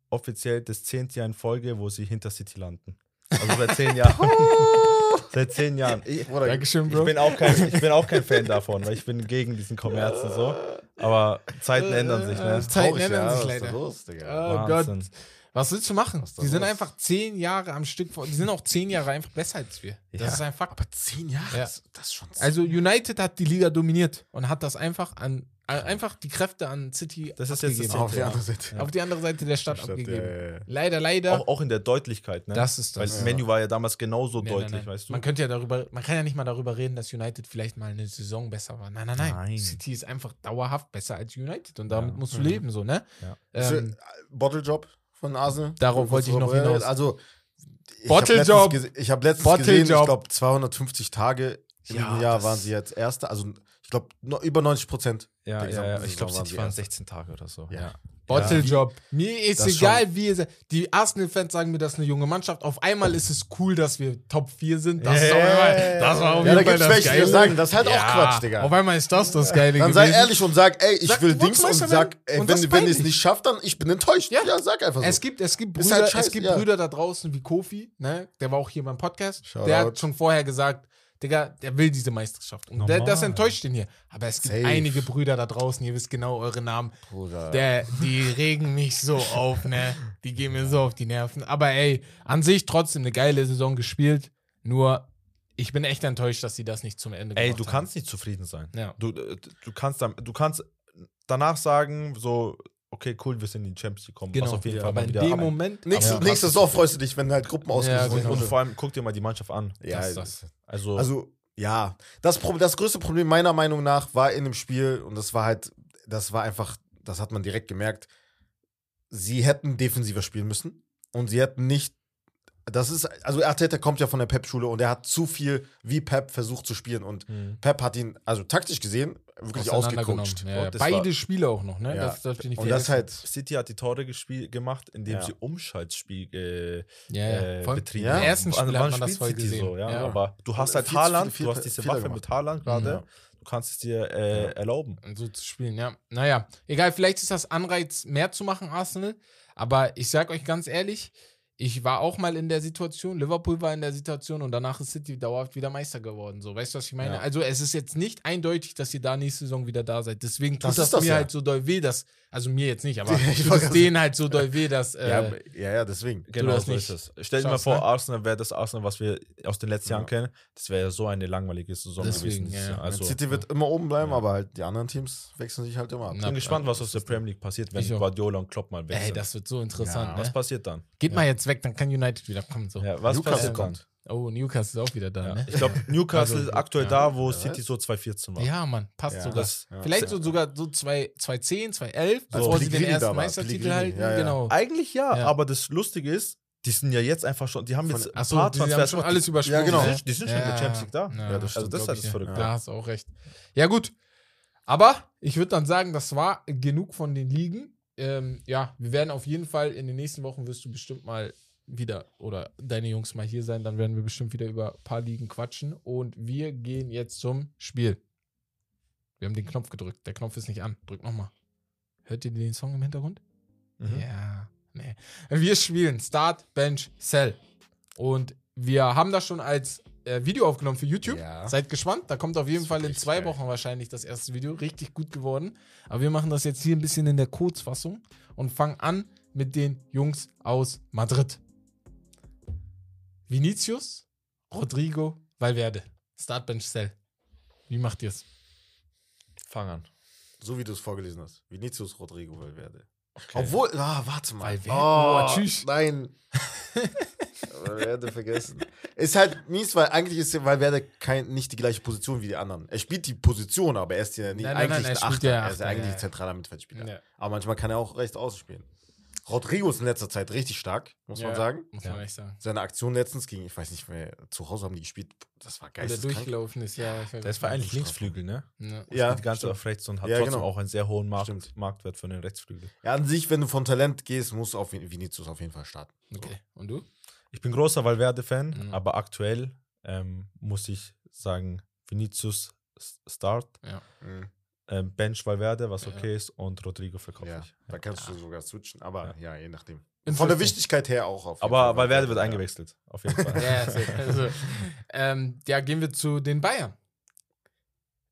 offiziell das zehnte Jahr in Folge, wo sie hinter City landen. Also seit zehn [LAUGHS] Jahren. [LAUGHS] seit zehn Jahren. Ich, Bruder, Dankeschön, ich, Bro. bin auch kein, ich bin auch kein Fan davon, weil ich bin gegen diesen Kommerz und so. Aber Zeiten ändern sich, ne? Zeiten ändern ja, sich was ist leider. da los, Digga? Oh Wahnsinn. Gott. Was willst du machen? Die sind los? einfach zehn Jahre am Stück. vor- Die sind auch zehn Jahre einfach besser als wir. Das Ja. ist ein Fakt. Aber zehn Jahre? Ja. Das, das ist schon Also United hat die Liga dominiert und hat das einfach an äh, einfach die Kräfte an City Das ist jetzt das abgegeben. auf die ja. andere Seite. auf die andere Seite der Stadt Stadt, abgegeben. äh, Leider, leider. Auch, auch in der Deutlichkeit, ne? das ist Weil das. Ja. Menu war ja damals genauso Nee, deutlich, nein, nein. weißt du? Man könnte ja darüber, man kann ja nicht mal darüber reden, dass United vielleicht mal eine Saison besser war. Nein, nein, nein. Nein. City ist einfach dauerhaft besser als United und damit Ja. musst du Mhm. leben, so, ne? Ja. Ähm, Bottlejob von Arsenal. Darauf wollte ich noch hinaus. Also, ich Bottlejob. habe letztens, gese- ich hab letztens Bottlejob. gesehen, ich glaube 250 Tage im Ja, Jahr waren sie jetzt Erster. Also ich glaube über 90 Prozent. ja, ja, ja. Ich glaube, Saison waren City sie waren Erster. 16 Tage oder so. Ja. Bottlejob. Mir ist Das egal, wie ihr seid. Die Arsenal-Fans sagen mir, das ist eine junge Mannschaft. Auf einmal ist es cool, dass wir Top 4 sind. Das, ist auf einmal, das war auf Ja, jeden Fall das Geile. sagen, das ist halt auch Ja, Quatsch, Digga. Auf einmal ist das das Geile Dann gewesen. sei ehrlich und sag, ey, ich Sag, will Dings und sag, ey, Und wenn, wenn ihr es nicht schafft, dann ich bin enttäuscht. Ja. Ja, sag einfach so. Es gibt, es gibt Ist Brüder, halt scheiße, es gibt. Brüder da draußen wie Kofi, ne? Der war auch hier beim Podcast. Shoutout. Der hat schon vorher gesagt, Digga, der will diese Meisterschaft. Und der, das enttäuscht ihn hier. Aber es gibt Safe. einige Brüder da draußen, ihr wisst genau eure Namen. Bruder. Der, die regen mich so auf, ne? Die gehen mir so auf die Nerven. Aber ey, an sich trotzdem eine geile Saison gespielt. Nur, ich bin echt enttäuscht, dass sie das nicht zum Ende Ey, du kannst nicht zufrieden sein. Ja. Du, äh, du, kannst, du kannst danach sagen, so, okay, cool, wir sind in die Champions League gekommen. Genau. Was auf jeden Ja, Fall aber in dem Moment. Nächste, aber- nächste Saison freust du dich, wenn halt Gruppen ausgesucht genau. Und vor allem guck dir mal die Mannschaft an. Ja, Das ist das. Also, Also, ja, das, Pro- das größte Problem meiner Meinung nach war in dem Spiel, und das war halt, das war einfach, das hat man direkt gemerkt, sie hätten defensiver spielen müssen und sie hätten nicht, das ist, also Arteta kommt ja von der Pep-Schule und er hat zu viel wie Pep versucht zu spielen und Mhm. Pep hat ihn, also taktisch gesehen, wirklich ausgecoacht. Ja, ja. Beide war- Spiele auch noch, ne? Ja. Das darf ich nicht Und das halt, City hat die Tore gespiel gemacht, indem Ja. sie Umschaltspiel äh, Ja, ja. äh, betrieben Ja. Im haben. ersten Spiel hat man das voll City gesehen. So, ja? Ja. Aber du hast halt Haaland, du hast diese Waffe gemacht. mit Haaland gerade. Ja. Du kannst es dir äh, Ja. erlauben. so zu spielen, ja. Naja, egal, vielleicht ist das Anreiz, mehr zu machen, Arsenal. Aber ich sag euch ganz ehrlich, ich war auch mal in der Situation, Liverpool war in der Situation und danach ist City dauerhaft wieder Meister geworden. So, weißt du, was ich meine? Ja. Also, es ist jetzt nicht eindeutig, dass ihr da nächste Saison wieder da seid. Deswegen tut Das das, das mir ja. halt so doll weh, dass, also mir jetzt nicht, aber [LAUGHS] Ich tut es denen halt so doll weh, dass. [LAUGHS] Äh, ja, ja, ja, deswegen. Genau, das so nicht ist es. Stell dir mal vor, ne? Arsenal wäre das Arsenal, was wir aus den letzten Ja. Jahren kennen. Das wäre ja so eine langweilige Saison Deswegen, gewesen. ja. Also, City wird immer oben bleiben, Ja. aber halt die anderen Teams wechseln sich halt immer ab. Ich bin gespannt, was aus der Premier League passiert, wenn. Guardiola und Klopp mal weg ey, das wird so interessant, Ja, was ne? passiert dann? Geht Ja. mal jetzt weg, dann kann United wieder kommen. So. Ja, was Newcastle passiert dann? kommt. Oh, Newcastle ist auch wieder da, Ja. ne? Ich glaube, [LAUGHS] Newcastle Also, ist aktuell ja. da, wo Ja, City so 2014 war. Ja, Mann, passt Ja. sogar. Das, Ja. Vielleicht so sogar so zwei- 2010, 2011, So. bevor sie den ersten Meistertitel halten. ja, ja. Genau. Eigentlich ja, Ja. aber das Lustige ist, die sind ja jetzt einfach schon, die haben Von- jetzt ein Achso, paar die haben Transfers schon gemacht. alles übersprungen. Ja, genau. ne? Die sind schon in der Champions League da. Ja, Ja, das Also stimmt, das ist das Verrückte. Da hast du auch recht. Ja, gut. Aber ich würde dann sagen, das war genug von den Ligen. Ähm, ja, wir werden auf jeden Fall in den nächsten Wochen wirst du bestimmt mal wieder oder deine Jungs mal hier sein, dann werden wir bestimmt wieder über ein paar Ligen quatschen und wir gehen jetzt zum Spiel. Wir haben den Knopf gedrückt. Der Knopf ist nicht an. Drück nochmal. Hört ihr den Song im Hintergrund? Mhm. Ja, nee. Wir spielen Start, Bench, Cell. Und wir haben das schon als äh, Video aufgenommen für YouTube. Ja. Seid gespannt. Da kommt auf jeden Fall in zwei geil. Wochen wahrscheinlich das erste Video. Richtig gut geworden. Aber wir machen das jetzt hier ein bisschen in der Kurzfassung und fangen an mit den Jungs aus Madrid. Vinicius, Rodrigo, Valverde. Start, Bench, Cell. Wie macht ihr es? Fang an. So wie du es vorgelesen hast. Vinicius Rodrigo Valverde. Okay. Obwohl, ah, warte mal. Valverde. Oh, Oh, tschüss. Nein. [LAUGHS] Valverde vergessen. Ist halt mies, weil eigentlich ist Valverde kein, nicht die gleiche Position wie die anderen. Er spielt die Position, aber er ist ja nicht Nein, nein, eigentlich nein, er ein Achter. ja er ist ja Achter, eigentlich ja. zentraler Mittelfeldspieler. Ja. Aber manchmal kann er auch rechts außen spielen. Rodrigo ist in letzter Zeit richtig stark, muss man Ja, sagen. Muss Ja. man echt sagen. Seine Aktion letztens gegen, ich weiß nicht mehr, zu Hause haben die gespielt. Das war Wo der durchgelaufen ist, ja. Der ist eigentlich Linksflügel, ne? Ja. Ja, die ganze auf rechts und hat Ja, trotzdem genau. auch einen sehr hohen Markt, Stimmt. Marktwert für den Rechtsflügel. Ja, an sich, wenn du von Talent gehst, musst du auf Vin- Vinicius auf jeden Fall starten. So. Okay. Und du? Ich bin großer Valverde-Fan, Mhm. aber aktuell ähm, muss ich sagen, Vinicius Start, Mhm. Ähm, Bench Valverde, was Ja. okay ist, und Rodrigo verkaufe Ja, ich. da kannst du sogar switchen, aber ja, je nachdem. Von der Wichtigkeit her auch auf jeden Aber Fall Valverde wird ja. eingewechselt, auf jeden [LAUGHS] Fall. Ja, [LAUGHS] also, ähm, ja, gehen wir zu den Bayern.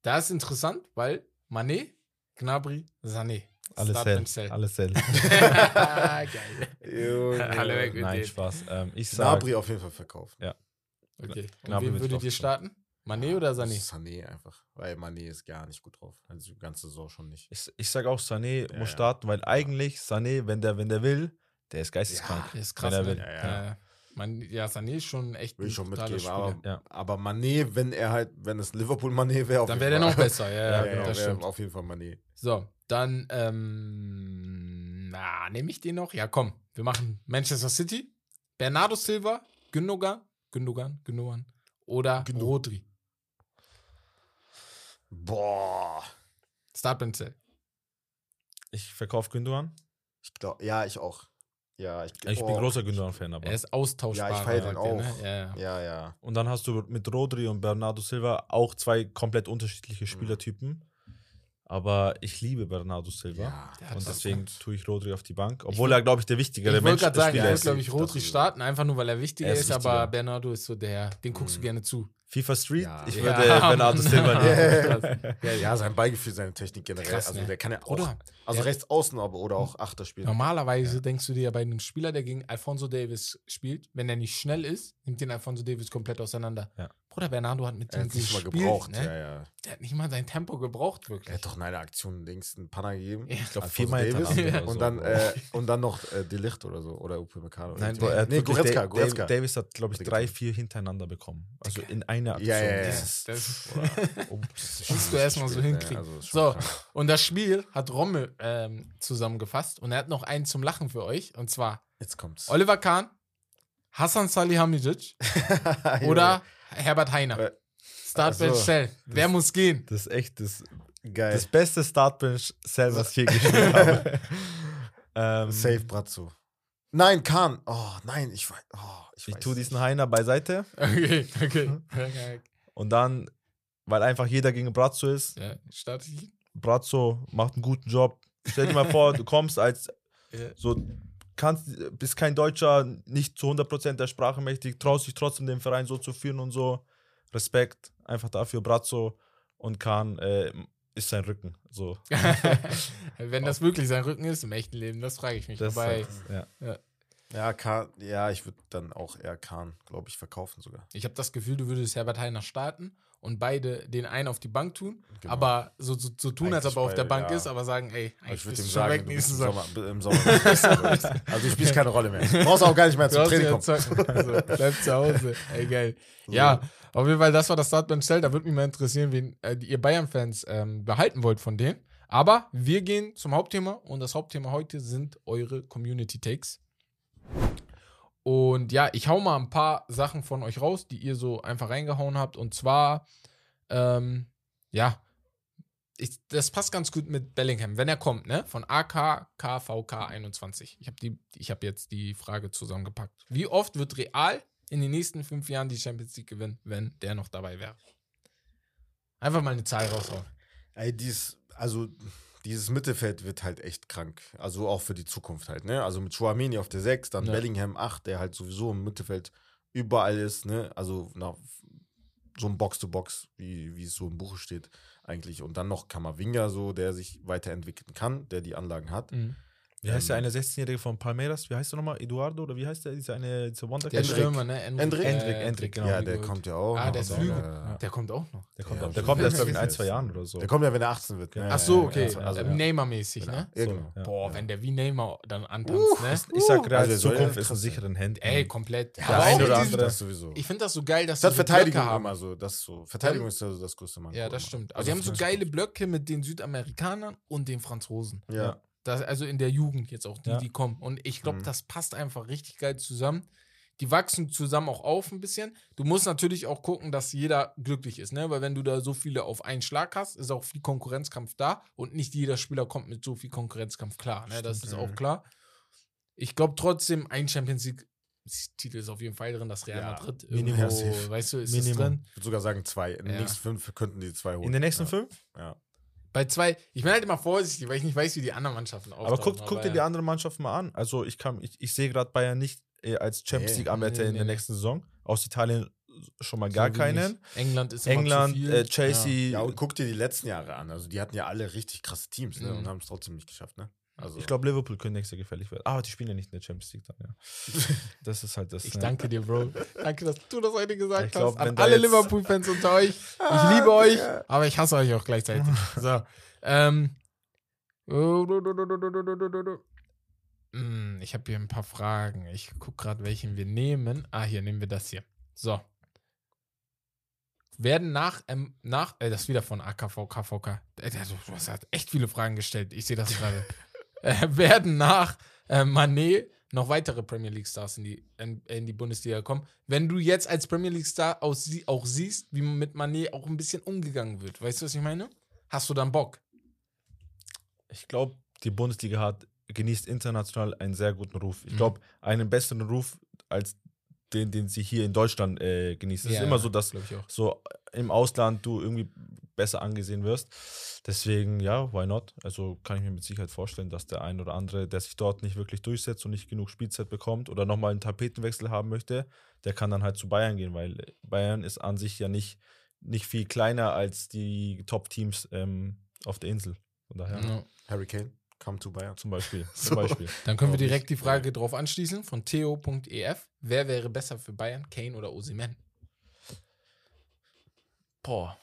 Da ist interessant, weil Mané, Gnabry, Sané. Alles Sell, alles Sell. Geil. Alle weg mit Nein. Spaß. Ähm, ich sag, Gnabry auf jeden Fall verkaufen. Okay. Und Gnabry wen würdet ihr starten? Mané oder Sané? Sané einfach. Weil Mané ist gar nicht gut drauf. Also die ganze Saison schon nicht. ich, ich sag auch, Sané Ja, muss ja. starten, weil eigentlich Sané, wenn der, wenn der will, der ist geisteskrank. Das ist krass. Wenn er ne? will. Ja, ja. Ja, man, ja, Sané ist schon echt Will ich schon mitgeben. Spieler. Aber, Ja. aber Mané, wenn er halt, wenn es Liverpool Mané wäre, Dann wäre der noch besser. [LAUGHS] Ja, ja, Ja, genau, das stimmt. auf jeden Fall Mané. So, dann, ähm, na, nehme ich den noch? Ja, komm, wir machen Manchester City, Bernardo Silva, Gündogan, Gündogan, Gündogan oder Gündogan. Rodri. Boah. Start Benzel. Ich verkaufe Gündogan. Ich glaube, ja, ich auch. Ja, ich, Ich bin großer Gündogan-Fan, aber. Er ist austauschbar. Ja, ich feier sagt den er, auch. Ne? Ja, ja. Ja, ja. Und dann hast du mit Rodri und Bernardo Silva auch zwei komplett Mhm. unterschiedliche Spielertypen. Aber ich liebe Bernardo Silva. Ja, Und deswegen gut. tue ich Rodri auf die Bank. Obwohl würd- er, glaube ich, der wichtigere Ich wollte Mensch gerade sagen, Spieler er wird, ist. glaube ich, Rodri ist- starten, einfach nur, weil er wichtiger Er ist, ist aber wichtiger. Bernardo ist so der, den guckst du Mhm. gerne zu. FIFA Street? Ja. Ich Ja, würde Bernardo Mann. Silva Ja, nehmen. ja, ja, sein Beigefühl, seine Technik generell. Krass, also ne? der kann ja auch. Oder? Also Ja. rechts außen aber oder auch Achter spielen. Normalerweise denkst du dir ja bei einem Spieler, der gegen Alfonso Davis spielt, wenn er nicht schnell ist, nimmt den Alfonso Davis komplett auseinander. Ja. Bruder, Bernardo hat mit Er dem hat nicht mal gespielt, gebraucht. ne? Ja, ja. Der hat nicht mal sein Tempo gebraucht, Er wirklich. hat doch in einer Aktion links einen Panner gegeben. Ja. Ich glaub, Alfonso viermal Davis. oder Und dann, äh, [LAUGHS] und dann noch äh, Delicht oder so. Oder Upamecano. Nein, er hat nee, Goretzka, Goretzka. Dav- Davis hat, glaube ich, er drei, vier hintereinander bekommen. Also in einer Aktion. Ja, ja, ja. Das ist, Das [LAUGHS] Das musst du erstmal so ne? hinkriegen. Also, So, und das Spiel hat Rommel ähm, zusammengefasst und er hat noch einen zum Lachen für euch. Und zwar Jetzt kommt's. Oliver Kahn, Hassan Salihamidzic [LAUGHS] oder Herbert Heiner. Äh, Startbench ach so. Cell. Wer muss gehen? das ist echt das, Geil. das beste Startbench Cell, was ich je [LAUGHS] gespielt habe. ähm, Safe Brazzo. Nein, Kahn. Oh, nein, ich weiß. Oh, ich Ich weiß tue diesen nicht. Heiner beiseite Okay, okay. und dann, weil einfach jeder gegen Brazzo ist, ja, starte ich. Brazzo macht einen guten Job. Stell dir mal vor, du kommst als [LAUGHS] Ja. so kannst bist kein Deutscher, nicht zu 100% der Sprache mächtig, traust dich trotzdem den Verein so zu führen und so. Respekt einfach dafür Brazzo und Kahn äh, ist sein Rücken so. [LAUGHS] [LAUGHS] Wenn das wirklich sein Rücken ist im echten Leben, das frage ich mich. Das, Wobei, äh, ja. Ja, Kahn, ja, ich würde dann auch eher Kahn, glaube ich, verkaufen sogar. ich habe das Gefühl, du würdest Herbert Heiner starten und beide den einen auf die Bank tun, Genau. aber so, so, so tun, als ob er auf der Bank ja. ist, aber sagen, ey, ich würde ihm sagen, weg nächsten im Sommer. Im Sommer. [LAUGHS] also du spielst keine Rolle mehr. Du brauchst auch gar nicht mehr zum Training kommen. Also, bleib zu Hause. Ey, geil. Ja, auf jeden Fall, das war das Startbench Cell. Da würde mich mal interessieren, wen äh, ihr Bayern-Fans ähm, behalten wollt von denen. Aber wir gehen zum Hauptthema und das Hauptthema heute sind eure Community Takes. Und ja, ich hau mal ein paar Sachen von euch raus, die ihr so einfach reingehauen habt. Und zwar, ähm, ja, ich, das passt ganz gut mit Bellingham, wenn er kommt, ne? Von AK KVK 21. Ich habe die, habe jetzt die Frage zusammengepackt. Wie oft wird Real in den nächsten fünf Jahren die Champions League gewinnen, wenn der noch dabei wäre? Einfach mal eine Zahl raushauen. Ey, dies, also dieses Mittelfeld wird halt echt krank. Also auch für die Zukunft halt, ne? Also mit Chouameni auf der 6, dann Ja. Bellingham 8, der halt sowieso im Mittelfeld überall ist, ne? Also na, so ein Box-to-Box, wie, wie es so im Buche steht eigentlich. Und dann noch Kamavinga so, der sich weiterentwickeln kann, der die Anlagen hat. Wie heißt der Ähm, eine 16-Jährige von Palmeiras? Wie heißt der nochmal? Eduardo oder wie heißt der? Dieser eine, dieser Wonder Der Endrick. Stürmer, ne? Endrick? Endrick, Endrick, genau. ja, der kommt ja auch. Ah, noch. der ist Flügel. äh, Der kommt auch noch. Der kommt, Ja, auch- der kommt erst, glaube ich, in ein, zwei. Jahren oder so. Der kommt ja, wenn er 18 wird. Ja. ne? Ach so, okay. Also, also, äh, Neymar-mäßig, ne? ja, genau. Ja. Boah, wenn der wie Neymar dann antanzt, Uh, ne? Ich sag, Real Also, ja Zukunft ist in krass sein. sicheren Händen. Ey, komplett. Ja, Der Aber ein auch oder andere- sowieso. Ich finde das so geil, dass so Verteidigung haben. immer so. Das so. Verteidigung ist ja so das größte Manko. Ja, das stimmt. Aber Also die haben so geile Blöcke mit den Südamerikanern und den Franzosen. Ja. Das, also in der Jugend jetzt auch, die, Ja. die kommen. Und ich glaube, Mhm. das passt einfach richtig geil zusammen. Die wachsen zusammen auch auf ein bisschen. Du musst natürlich auch gucken, dass jeder glücklich ist, ne? Weil wenn du da so viele auf einen Schlag hast, ist auch viel Konkurrenzkampf da und nicht jeder Spieler kommt mit so viel Konkurrenzkampf klar. Ne? Das ist auch klar. Ich glaube trotzdem, ein Champions League Titel ist auf jeden Fall drin, das Real Ja, Madrid Minimum. irgendwo, safe. weißt du, ist Minimum. es drin. Ich würde sogar sagen zwei. In den Ja. nächsten fünf könnten die zwei holen. In den nächsten ja. fünf? Ja. Bei zwei, ich bin halt immer vorsichtig, weil ich nicht weiß, wie die anderen Mannschaften Aber auftauchen, guck, guck dir die anderen Mannschaften mal an. Also ich kann, ich, ich sehe gerade Bayern nicht äh, als Champions Nee. League Anwärter Nee, in der nee. nächsten Saison. Aus Italien schon mal So gar wie keinen. nicht. England ist immer England, zu viel. äh, Chelsea. Ja, und guck dir die letzten Jahre an. Also die hatten ja alle richtig krasse Teams ne? Mhm. und haben es trotzdem nicht geschafft. Ne? Also, Ich glaube, Liverpool können nächstes Jahr gefährlich werden. Aber die spielen ja nicht in der Champions League dann, ja. [LAUGHS] Das ist halt das. Ich ne? danke dir, Bro. Danke, dass du das heute gesagt glaub, hast. An alle Liverpool-Fans unter euch. Ich liebe euch, aber ich hasse euch auch gleichzeitig. [LAUGHS] So. Ähm. Hm, Ich habe hier ein paar Fragen. Ich gucke gerade, welchen wir nehmen. Ah, hier nehmen wir das hier. So. Werden nach, ähm, nach, äh, das ist wieder von AKV, KVK. Äh, Du hast halt echt viele Fragen gestellt. Ich sehe das gerade. [LAUGHS] äh, [LAUGHS] werden nach äh, Manet noch weitere Premier League Stars in die, in, in die Bundesliga kommen. Wenn du jetzt als Premier League Star aus, sie- auch siehst, wie mit Manet auch ein bisschen umgegangen wird. Weißt du, was ich meine? Hast du dann Bock? Ich glaube, die Bundesliga hat genießt international einen sehr guten Ruf. Ich Mhm. glaube, einen besseren Ruf als den, den sie hier in Deutschland äh, genießt. Es ist immer so, dass auch. so im Ausland du irgendwie besser angesehen wirst. Deswegen, ja, why not? Also kann ich mir mit Sicherheit vorstellen, dass der ein oder andere, der sich dort nicht wirklich durchsetzt und nicht genug Spielzeit bekommt oder nochmal einen Tapetenwechsel haben möchte, der kann dann halt zu Bayern gehen, weil Bayern ist an sich ja nicht, nicht viel kleiner als die Top-Teams ähm, auf der Insel. Von daher, Ja. Harry Kane, come to Bayern. zum Beispiel. [LAUGHS] So. Zum Beispiel. Dann können wir direkt die. Frage drauf anschließen von theo.ef. Wer wäre besser für Bayern, Kane oder Osimhen? Boah.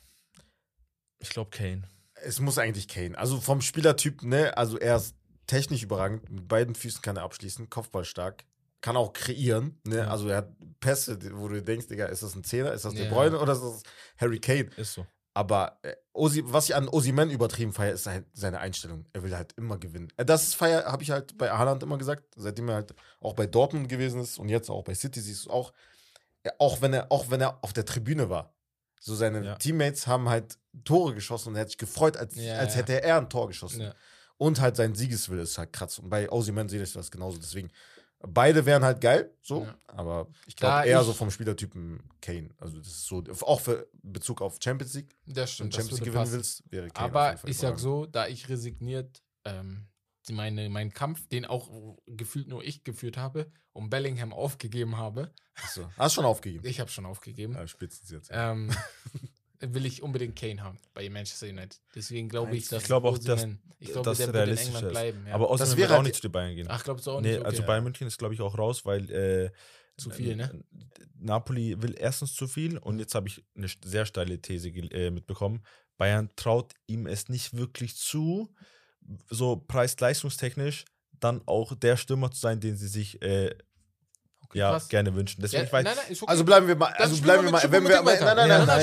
Ich glaube Kane. Es muss eigentlich Kane. Also vom Spielertyp, ne, also er ist technisch überragend. Mit beiden Füßen kann er abschließen, Kopfball stark. Kann auch kreieren, ne? Ja. Also er hat Pässe, wo du denkst, Digga, ist das ein Zehner, ist das Ja. De Bruyne oder ist das Harry Kane? Ist so. Aber äh, Osi, was ich an Osimen übertrieben feiere, ist halt seine Einstellung. Er will halt immer gewinnen. Äh, Das feier, habe ich halt bei Haaland immer gesagt, seitdem er halt auch bei Dortmund gewesen ist und jetzt auch bei City siehst du auch, ja, auch wenn er, auch wenn er auf der Tribüne war. So seine Ja. Teammates haben halt Tore geschossen und er hat sich gefreut, als, Ja, als hätte er ein Tor geschossen. Und halt sein Siegeswille ist halt krass. Und bei Osimen sehe ich das genauso. Deswegen, beide wären halt geil, so. Aber ich glaube eher ich- so vom Spielertypen Kane. Also das ist so, auch für Bezug auf Champions League. Das Wenn stimmt, du das Champions League gewinnen passen. willst, wäre Kane Aber ich sag so, da ich resigniert ähm, meine, meinen Kampf, den auch gefühlt nur ich geführt habe, um Bellingham aufgegeben habe, Achso. Hast schon aufgegeben? ich habe schon aufgegeben, Ja, spitzen jetzt. ähm, [LAUGHS] will ich unbedingt Kane haben bei Manchester United. Deswegen glaube ich, Ich dass glaube auch, dass- Osimhen- ich glaube, dass der wird in realistisch England ist. bleiben. Ja. Aber Das außerdem wäre wird auch halt- nicht zu den Bayern gehen. Ach, glaubst du auch nee, nicht? Okay. also Bayern München ist, glaube ich, auch raus, weil äh, Zu viel, ne? Napoli will erstens zu viel und jetzt habe ich eine sehr steile These äh, mitbekommen. Bayern traut ihm es nicht wirklich zu, so preis-leistungstechnisch dann auch der Stürmer zu sein, den sie sich äh, Okay, ja, krass. gerne wünschen. Deswegen, Ja, ich weiß, nein, nein, okay. Also bleiben wir mal, also bleiben wir mal, wenn wir, nein, nein, nein, nein, nein,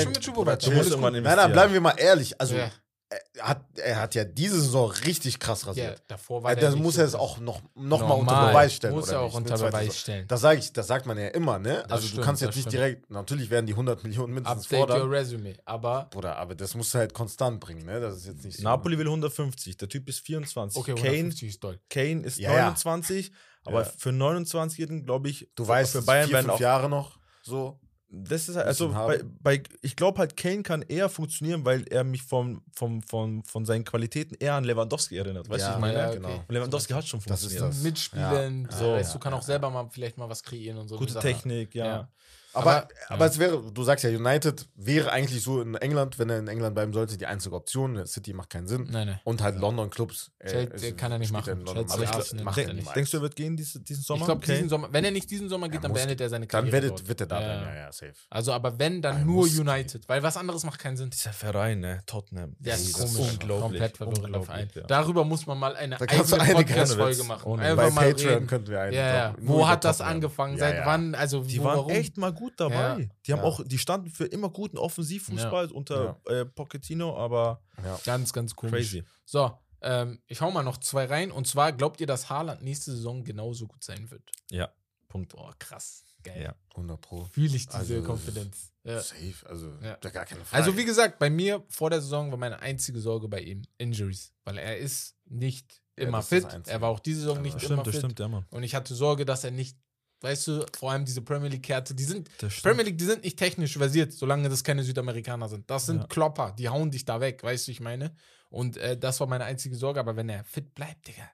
irgendwann Nein, investieren. nein, bleiben wir mal ehrlich. Also Ja. Er hat, er hat ja diese Saison richtig krass ja, rasiert. davor war Ja, der das muss so er es auch noch, noch mal unter. Beweis stellen. Muss oder er auch nicht? unter Ne, Beweis stellen. Das sage ich, das sagt man ja immer, ne? Das also stimmt, du kannst jetzt nicht stimmt. direkt, natürlich werden die 100 Millionen mindestens Update your fordern. resume. Aber Bruder, aber das musst du halt konstant bringen, ne? Das ist jetzt nicht so. Napoli will 150, der Typ ist 24. okay, Kane, 150 ist doll. Kane ist Ja, ja. 29, aber Ja. für 29-Jährigen, glaube ich, Du weißt, für Bayern vier, werden fünf auch Jahre noch so. Das ist halt, also bei, bei, ich glaube halt, Kane kann eher funktionieren, weil er mich vom, vom, vom, von seinen Qualitäten eher an Lewandowski erinnert. Weißt du, Ja, ich meine? ja, genau. Und Lewandowski hat schon Das ist funktioniert. das. Mitspielen, Ja. so, Ja, weißt, du kann auch ja. selber mal vielleicht mal was kreieren und so. Gute. Technik, ja. Ja. Aber, Aber- aber, ja. es wäre, du sagst ja, United wäre eigentlich so in England, wenn er in England bleiben sollte, die einzige Option. City macht keinen Sinn. Nein, nein. Und halt London-Clubs. äh, Chelsea kann er nicht machen. London. Aber ich glaub, macht er nicht. Denkst du, er wird gehen diesen, diesen Sommer? Ich glaube, Kane? diesen Sommer, wenn er nicht diesen Sommer geht, Er dann beendet er seine Dann Karriere. wird, dort. wird er da Ja, bleiben. ja. Ja, ja, safe. Also, aber wenn, dann Er nur United, weil was anderes macht keinen Sinn. Dieser Verein, ne? Tottenham. Ja, Ey, ist das ist komisch. unglaublich. Komplett verwirrender Verein. ja. Darüber muss man mal eine Da kannst du eigene Podcast-Folge machen. Bei mal Patreon reden. könnten wir einen. Ja, ja. Wo hat das angefangen? Ja, Seit ja. wann? Also, Die wo, waren warum? echt mal gut dabei. Ja. Die haben Ja. auch, die standen für immer guten Offensivfußball unter äh, Pochettino, aber Ja. Ganz, ganz komisch. crazy. So, ähm, ich hau mal noch zwei rein. Und zwar, glaubt ihr, dass Haaland nächste Saison genauso gut sein wird? Ja, Punkt. Boah, krass. Geil. Ja. 100 Pro. Fühle ich diese Also, Confidence. Ja. Safe. Also, Ja. da gar keine Frage. Also, wie gesagt, bei mir vor der Saison war meine einzige Sorge bei ihm Injuries. Weil er ist nicht Ja, immer das fit. Er war auch diese Saison Ja, nicht immer stimmt, das fit. stimmt, ja, Mann. Und ich hatte Sorge, dass er nicht, weißt du, vor allem diese Premier League-Kärte, die sind. Premier League, die sind nicht technisch versiert, solange das keine Südamerikaner sind. Das sind Ja. Klopper, die hauen dich da weg, weißt du, ich meine. Und äh, das war meine einzige Sorge, aber wenn er fit bleibt, Digga,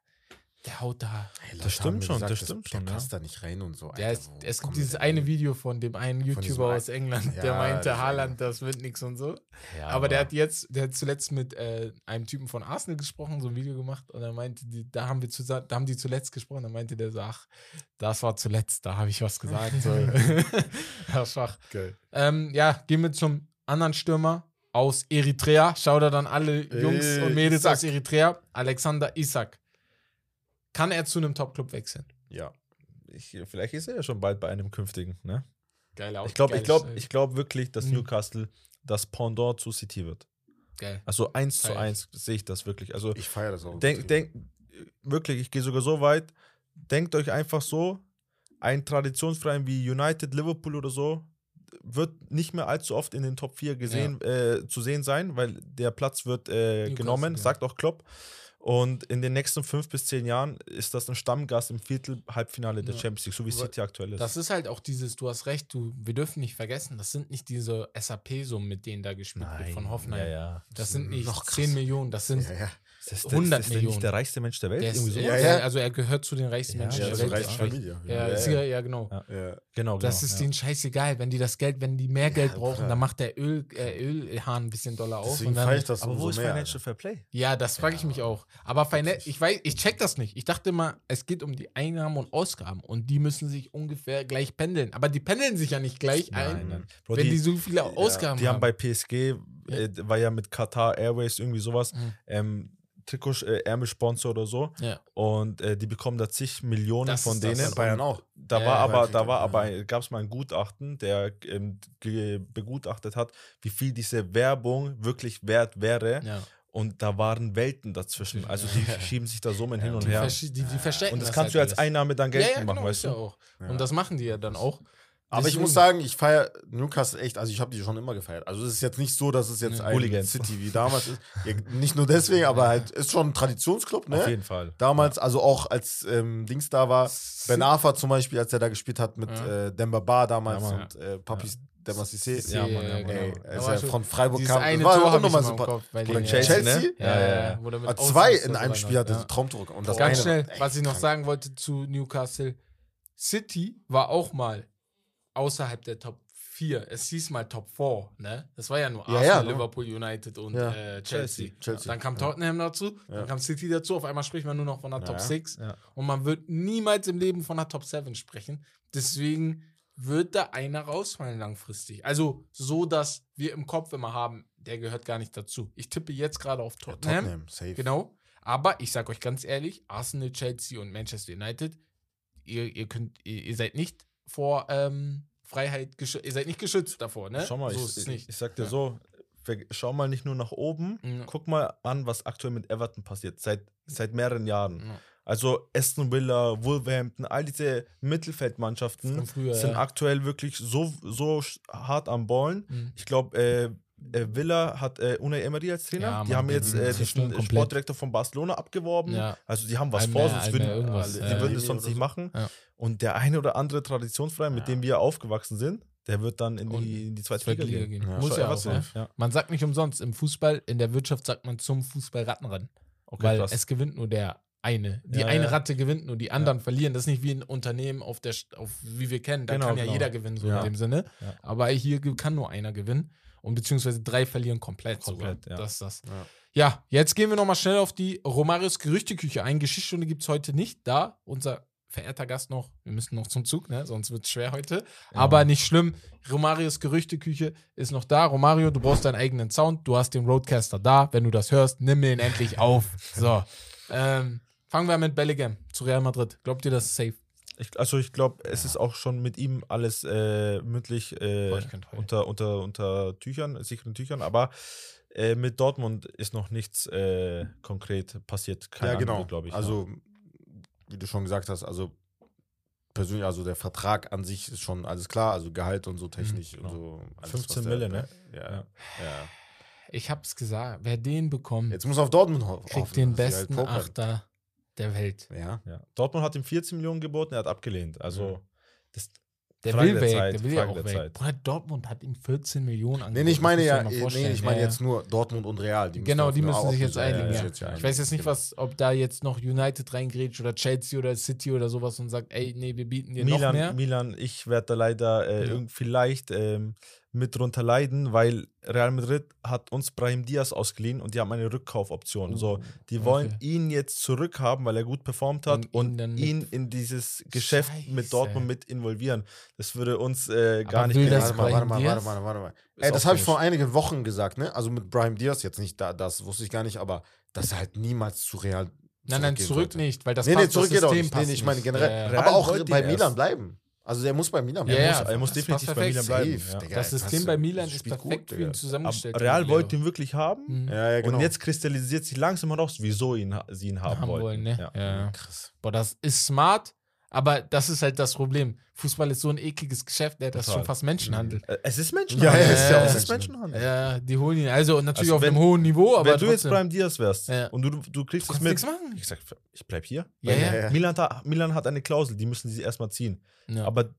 der haut da. Hey, das stimmt schon, das stimmt schon, Der ja. passt da nicht rein und so. Der Alter, ist, es gibt dieses der eine? Video von dem einen YouTuber aus England, der Ja, meinte, dieser Haaland, das wird nix und so. Ja, aber der hat jetzt, der hat zuletzt mit äh, einem Typen von Arsenal gesprochen, so ein Video gemacht und er meinte, die, da haben wir zusammen, da haben die zuletzt gesprochen, dann meinte der so, ach, das war zuletzt, da habe ich was gesagt. So. [LAUGHS] [LAUGHS] ja, schwach. Geil. Ähm, ja, gehen wir zum anderen Stürmer aus Eritrea. Schau da dann alle Jungs Äh, und Mädels Isak. aus Eritrea. Alexander Isak. Kann er zu einem Top-Club wechseln? Ja. Ich, vielleicht ist er ja schon bald bei einem künftigen, ne? Geil Ich glaube ich glaub, ich glaub wirklich, dass Mhm. Newcastle das Pendant zu City wird. geil. Also eins zu Feier eins sehe ich das wirklich. Also Ich feiere das auch. denk, denk, wirklich, ich gehe sogar so weit, denkt euch einfach so, ein Traditionsverein wie United, Liverpool oder so, wird nicht mehr allzu oft in den Top 4 gesehen, äh, zu sehen sein, weil der Platz wird äh, genommen, ja. sagt auch Klopp. Und in den nächsten fünf bis zehn Jahren ist das ein Stammgast im Viertel, Halbfinale der Ja. Champions League, so wie City aktuell ist. Das ist halt auch dieses, du hast recht, du, wir dürfen nicht vergessen, das sind nicht diese SAP-Summen, mit denen da gespielt wird von Hoffenheim. Ja, ja. Das sind nicht noch krass. 10 Millionen, das sind Das ist, 100 ist der Millionen. nicht der reichste Mensch der Welt. der ist, ja, Ja. Also er gehört zu den reichsten Ja, Menschen ja, der zur Welt. Familie. Ja, Ja, ist ja. ja, ja, genau. Ja. Ja. Genau, Das genau, ist ja. denen scheißegal, wenn die das Geld, wenn die mehr Geld brauchen, klar. dann macht der Öl, äh, Ölhahn ein bisschen doller auf. Deswegen und dann, ich das Aber wo ist mehr. Financial Fair Play? ja, das frage ich mich auch. Aber Finan ich weiß, ich check das nicht. Ich dachte immer, es geht um die Einnahmen und Ausgaben und die müssen sich ungefähr gleich pendeln. Aber die pendeln sich ja nicht gleich ein, Bro, wenn die, die, so viele Ausgaben die haben haben. bei PSG, äh, war ja mit Qatar Airways irgendwie sowas, Mhm. ähm, Trikot, äh, Ärmelsponsor oder so. ja. Und äh, die bekommen da zig Millionen Das von das. denen. Ja, Bayern auch. Da Ja, war ja, aber, da war aber, gab es mal ein Gutachten, der ähm, begutachtet hat, wie viel diese Werbung wirklich wert wäre. ja. Und da waren Welten dazwischen. Also die [LAUGHS] schieben sich da Summen hin und Die, her. versch- die, die verstecken Und das das kannst halt du als alles. Einnahme dann geltend ja, machen, genau, weißt ist du? ja auch. Ja. Und das machen die ja dann auch. Aber ich muss sagen, ich feiere Newcastle echt, also ich habe die schon immer gefeiert. Also es ist jetzt nicht so, dass es jetzt Ja. ein Hooligans. City wie damals ist. Ja, nicht nur deswegen, aber halt ist schon ein Traditionsclub, ne? Auf jeden Fall. Damals, also auch als ähm, Dings da war, Ben Arfa zum Beispiel, als er da gespielt hat mit Ja. äh, Demba Ba damals Ja, und äh, Papis Demba Cissé. Cissé, Ja, Mann, ja, Mann, Ey, als er von Freiburg kam, eine war Tor auch nochmal super. Kopf Chelsea? Chelsea, ne? Ja, Ja, ja, ja. der zwei in einem Spiel hat, hatte, ja. Traumdruck. Und das Ganz eine, schnell, ey, was ich noch krank. sagen wollte zu Newcastle. City war auch mal außerhalb der Top 4. Es hieß mal Top 4, ne? Das war ja nur Ja, Arsenal, ja, ne? Liverpool United und Ja. äh, Chelsea. Chelsea. Dann kam Ja. Tottenham dazu, Ja. dann kam City dazu. Auf einmal spricht man nur noch von der Ja, Top ja. 6. Ja. Und man wird niemals im Leben von der Top 7 sprechen. Deswegen wird da einer rausfallen langfristig. Also so, dass wir im Kopf immer haben, der gehört gar nicht dazu. Ich tippe jetzt gerade auf Ja, Tottenham. Tottenham, safe. Genau. Aber ich sage euch ganz ehrlich, Arsenal, Chelsea und Manchester United, ihr, ihr könnt, ihr, ihr seid nicht vor ähm, Freiheit geschützt, ihr seid nicht geschützt davor, ne? Schau mal, so ich, ich, nicht. ich sag dir Ja. so, schau mal nicht nur nach oben, Ja. guck mal an, was aktuell mit Everton passiert, seit, seit mehreren Jahren. Ja. Also Aston Villa, Wolverhampton, all diese Mittelfeldmannschaften früher, sind aktuell wirklich so, so hart am Ballen. Mhm. Ich glaube, äh, äh, Villa hat äh, Unai Emery als Trainer. Ja, die haben jetzt äh, komplett. Sportdirektor von Barcelona abgeworben. Ja. Also die haben was Almer- vor, sonst würden, irgendwas, die ja. würden es sonst nicht so. machen. Ja. Und der eine oder andere Traditionsverein, mit Ja. dem wir aufgewachsen sind, der wird dann in die, in die zweite Liga, Liga gehen. gehen. Ja. Muss ja auch, ne? Ja. Man sagt nicht umsonst, im Fußball, in der Wirtschaft sagt man zum Fußball Rattenrennen. Okay, weil krass. es gewinnt nur der eine. Die Ja, eine ja. Ratte gewinnt nur, die anderen verlieren. Das ist nicht wie ein Unternehmen auf der, auf, wie wir kennen. Da Genau, kann ja genau. jeder gewinnen, so Ja. in dem Sinne. Ja. Aber hier kann nur einer gewinnen. Und beziehungsweise drei verlieren komplett. Komplett, sogar. ja. Das ist das. Ja. Ja, jetzt gehen wir nochmal schnell auf die Romarios Gerüchteküche ein. Geschichtsstunde gibt es heute nicht. Da unser verehrter Gast noch, wir müssen noch zum Zug, ne? sonst wird es schwer heute. Aber nicht schlimm. Romarios Gerüchteküche ist noch da. Romario, du brauchst deinen eigenen Sound. Du hast den Roadcaster da. Wenn du das hörst, nimm ihn endlich auf. So. [LAUGHS] Ähm, fangen wir mit Bellingham zu Real Madrid. Glaubt ihr, das ist safe? Ich, also ich glaube, es ist auch schon mit ihm alles äh, mündlich äh, unter, unter, unter Tüchern, sicheren Tüchern, aber äh, mit Dortmund ist noch nichts äh, konkret passiert. Keine ja, genau. Glaube ich. also, wie du schon gesagt hast, also persönlich, also der Vertrag an sich ist schon alles klar, also Gehalt und so technisch genau. und so. alles, 15 was der- Mille, ne? Ja, Ja. ja. Ich hab's gesagt. Wer den bekommt, Jetzt muss auf Dortmund ho- kriegt hoffen, den halt besten pokern. Achter der Welt. Ja. ja. Dortmund hat ihm 14 Millionen geboten, er hat abgelehnt. Also das, Der Frage will der weg, Zeit, der will ja Frage auch der weg. Zeit. Bruder, Dortmund hat ihm 14 Millionen angeboten. nee, ich meine ja, nee, ich meine Ja, jetzt nur Dortmund und Real. Die Genau, die müssen sich jetzt einigen. ja, Ja. ja Ich weiß jetzt nicht, genau. was, ob da jetzt noch United reingrätscht oder Chelsea oder City oder sowas und sagt, ey, nee, wir bieten dir noch mehr. Milan, Milan, ich werde da leider äh, Ja. irgend- vielleicht ähm, mit drunter leiden, weil Real Madrid hat uns Brahim Diaz ausgeliehen und die haben eine Rückkaufoption. so, die wollen okay. ihn jetzt zurückhaben, weil er gut performt hat Und ihn und ihn, mit- in dieses Geschäft Scheiße. mit Dortmund mit involvieren. Das würde uns äh, gar Aber nicht das Warte mal, warte mal, warte mal, warte mal. Ey, das habe ich vor einigen Wochen gesagt, ne? Also mit Brahim Diaz jetzt nicht, da, das wusste ich gar nicht, aber dass er halt niemals zu Real Nein, nein, zurück sollte. nicht, weil das nee, nee, passt, zurück das auch System nicht. Nee, passt nee, ich meine generell. Ja, ja. Real aber auch ihn bei erst. Milan bleiben. Also der muss bei Milan bleiben. ja, er muss, er muss das definitiv bei Milan perfekt. bleiben. Safe, Ja. Digga. Das System bei Milan ist spielt gut, perfekt für ihn zusammengestellt. Aber Real wollte ihn wirklich haben. Mhm. Ja, ja, genau. Und jetzt kristallisiert sich langsam heraus, wieso ihn, sie ihn haben, haben wollten. wollen, ne? Ja. Ja. Krass. Boah, das ist smart, Aber das ist halt das Problem. Fußball ist so ein ekliges Geschäft, ne? das ist Total. schon fast Menschenhandel. Äh, Es ist Ja, Menschenhandel. ja, ist ja auch es ist Menschenhandel. Ja, die holen ihn. Also natürlich Also auf wenn- einem hohen Niveau, aber Wenn du jetzt trotzdem. Brian Diaz wärst Ja. und du, du kriegst Du es kannst mit. nichts machen. Ich sag, ich bleib hier. Ja, ja. Ja. Milan, hat, Milan hat eine Klausel, die müssen sie erstmal ziehen. Ja. Aber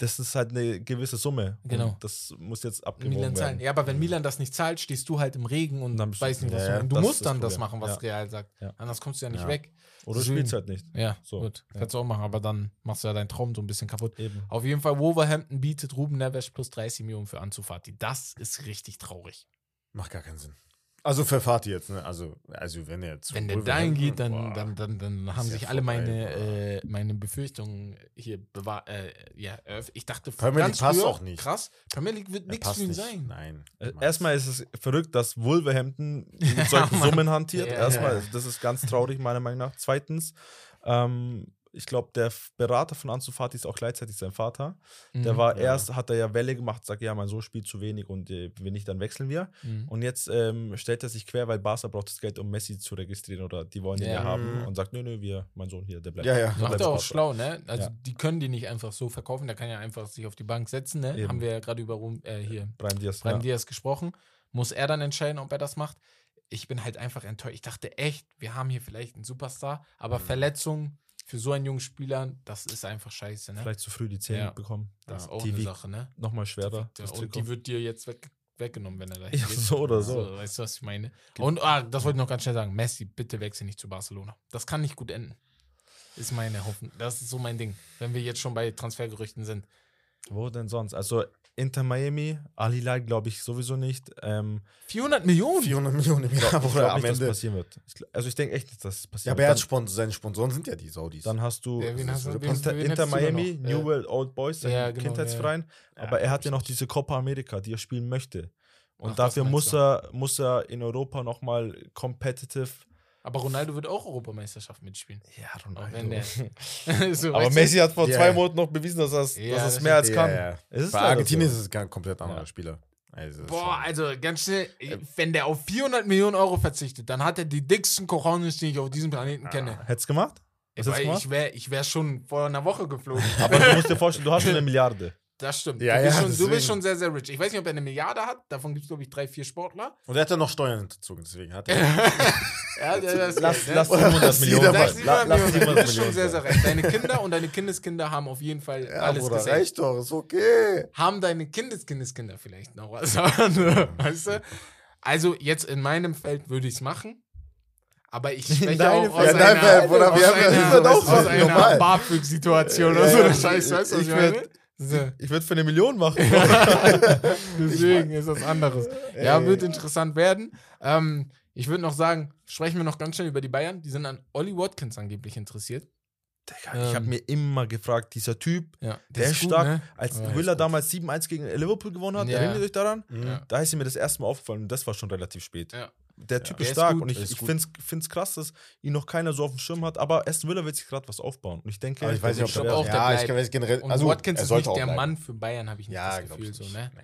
das ist halt eine gewisse Summe. Und Genau. Das muss jetzt abgewogen Milan zahlen. werden. Ja, aber wenn Milan das nicht zahlt, stehst du halt im Regen und Dann bist du- weißt nicht, was Ja, du ja. Du musst dann das machen, was Ja. Real sagt. Ja. Anders kommst du ja nicht Ja. weg. Oder du Deswegen- spielst halt nicht. Ja, So. gut. Ja. Kannst du auch machen, aber dann machst du ja deinen Traum so ein bisschen kaputt. Eben. Auf jeden Fall, Wolverhampton bietet Ruben Neves plus 30 Millionen für Ansu Fati. Das ist richtig traurig. Macht gar keinen Sinn. Also für Fatih jetzt, ne? Also, also wenn er jetzt. Wenn der dahin geht, dann, Boah. dann, dann, dann haben ja sich alle vorbei, meine, äh, meine Befürchtungen hier bewahrt. Äh, ja, ich dachte, Premier ganz League passt früher, auch nicht. Krass, Premier League wird nichts für ihn nicht. sein. Nein. Äh. Erstmal ist es verrückt, dass Wolverhampton [LAUGHS] mit solchen. Summen hantiert. Ja, Erstmal, das ist ganz traurig, meiner Meinung nach. Zweitens, ähm, ich glaube, der Berater von Ansu Fati ist auch gleichzeitig sein Vater. Der Mhm. war Ja. erst, hat er ja Welle gemacht, sagt, ja, mein Sohn spielt zu wenig und äh, wenn nicht, dann wechseln wir. Mhm. Und jetzt ähm, stellt er sich quer, weil Barca braucht das Geld, um Messi zu registrieren oder die wollen ihn Ja. ja haben und sagt, nö, nö, wir, mein Sohn hier, der bleibt. Ja, ja. der Macht er auch Barca. schlau, ne? Also Ja. die können die nicht einfach so verkaufen, der kann ja einfach sich auf die Bank setzen, ne? Eben. Haben wir ja gerade über Rum- äh, hier Brian Diaz. Brian ja. Diaz gesprochen. Muss er dann entscheiden, ob er das macht? Ich bin halt einfach enttäuscht. Ich dachte echt, wir haben hier vielleicht einen Superstar, aber Mhm. Verletzungen für so einen jungen Spieler, das ist einfach scheiße, ne? Vielleicht zu früh die Zähne Ja. bekommen. Das ist Ja. auch Die eine Sache, ne? Nochmal schwerer. Das und die wird dir jetzt weg, weggenommen, wenn er da [LAUGHS] Ja, so oder so. Weißt du, was ich meine? Und ah, das wollte ich noch ganz schnell sagen. Messi, bitte wechsel nicht zu Barcelona. Das kann nicht gut enden. Ist meine Hoffnung. Das ist so mein Ding. Wenn wir jetzt schon bei Transfergerüchten sind. Wo denn sonst? Also Inter Miami, Al Hilal glaube ich sowieso nicht. Ähm, 400 Millionen? 400 Millionen im ich Jahr, glaube Bruder, am nicht, Ende. passieren wird. Ich, also ich denke echt nicht, dass es Ja, passiert aber er hat wird. Spon seine Sponsoren sind ja die Saudis. Dann, hast du Ja, hast du, Inter, Inter Miami? New World Old Boys, sein Ja, genau, Kindheitsverein. Ja, aber er hat ja glaub noch diese Copa America, die er spielen möchte. Und Ach, dafür muss er, muss er in Europa nochmal competitive. Aber Ronaldo wird auch Europameisterschaft mitspielen. Ja, Auch wenn der. Ronaldo. [LAUGHS] so, aber? Messi hat vor Ja. zwei Monaten noch bewiesen, dass er es Ja, dass das es mehr als Ja, kann. ja. Es ist Bei Argentinien so. ist es gar ein komplett anderer Ja. Spieler. Also, Boah, schon- also ganz schnell, wenn der auf 400 Millionen Euro verzichtet, dann hat er die dicksten Cojones, die ich auf diesem Planeten kenne. Hätt's gemacht? Was hättest Weil du gemacht? ich wäre ich wär schon vor einer Woche geflogen. Aber du musst dir [LAUGHS] vorstellen, du hast schon eine Milliarde. Das stimmt. Ja, du, bist ja, schon, du bist schon sehr, sehr rich. Ich weiß nicht, ob er eine Milliarde hat. Davon gibt es, glaube ich, drei, vier Sportler. Und er hat ja noch Steuern hinterzogen, deswegen hat er. [LAUGHS] ja, das [LAUGHS] Lass, ne? lass Oder 700 was Millionen. sein. 700 Lass Millionen. Du 700 bist schon Millionen. sehr, sehr recht. Deine Kinder und deine Kindeskinder haben auf jeden Fall Ja, alles Bruder, gesehen. reicht doch, ist okay. Haben deine Kindeskinder vielleicht noch was? [LAUGHS] weißt du? Also jetzt in meinem Feld würde ich es machen. Aber ich spreche deinem auch aus Feld. Ja, einer, Bruder, aus wir haben- einer, das ist doch aus einer. BAföG-Situation oder Ja, so. Scheiße, weißt du, was Ich ich meine? Ich würde für eine Million machen. [LAUGHS] [LAUGHS] Deswegen ist das anderes. Ja, wird interessant werden. Ähm, ich würde noch sagen, sprechen wir noch ganz schnell über die Bayern. Die sind an Ollie Watkins angeblich interessiert. Digga, ich habe Ähm. mir immer gefragt, dieser Typ, Ja, der, ist stark. ne? Als Ja, Villa ist gut. damals 7-1 gegen Liverpool gewonnen hat, Ja. erinnert ihr euch daran? Ja. Da ist mir das erste Mal aufgefallen und das war schon relativ spät. Ja. Der Typ Der ist ist stark gut, und ich, ist ich finde es krass, dass ihn noch keiner so auf dem Schirm hat, aber Aston Villa wird sich gerade was aufbauen. Und ich denke, Aber ich weiß nicht, ob der, auch, der ja, ich bleibt. weiß generell. Und also, Watkins er ist sollte nicht auch der bleiben. Mann für Bayern, habe ich nicht Ja, das Gefühl. So, ne? Nee.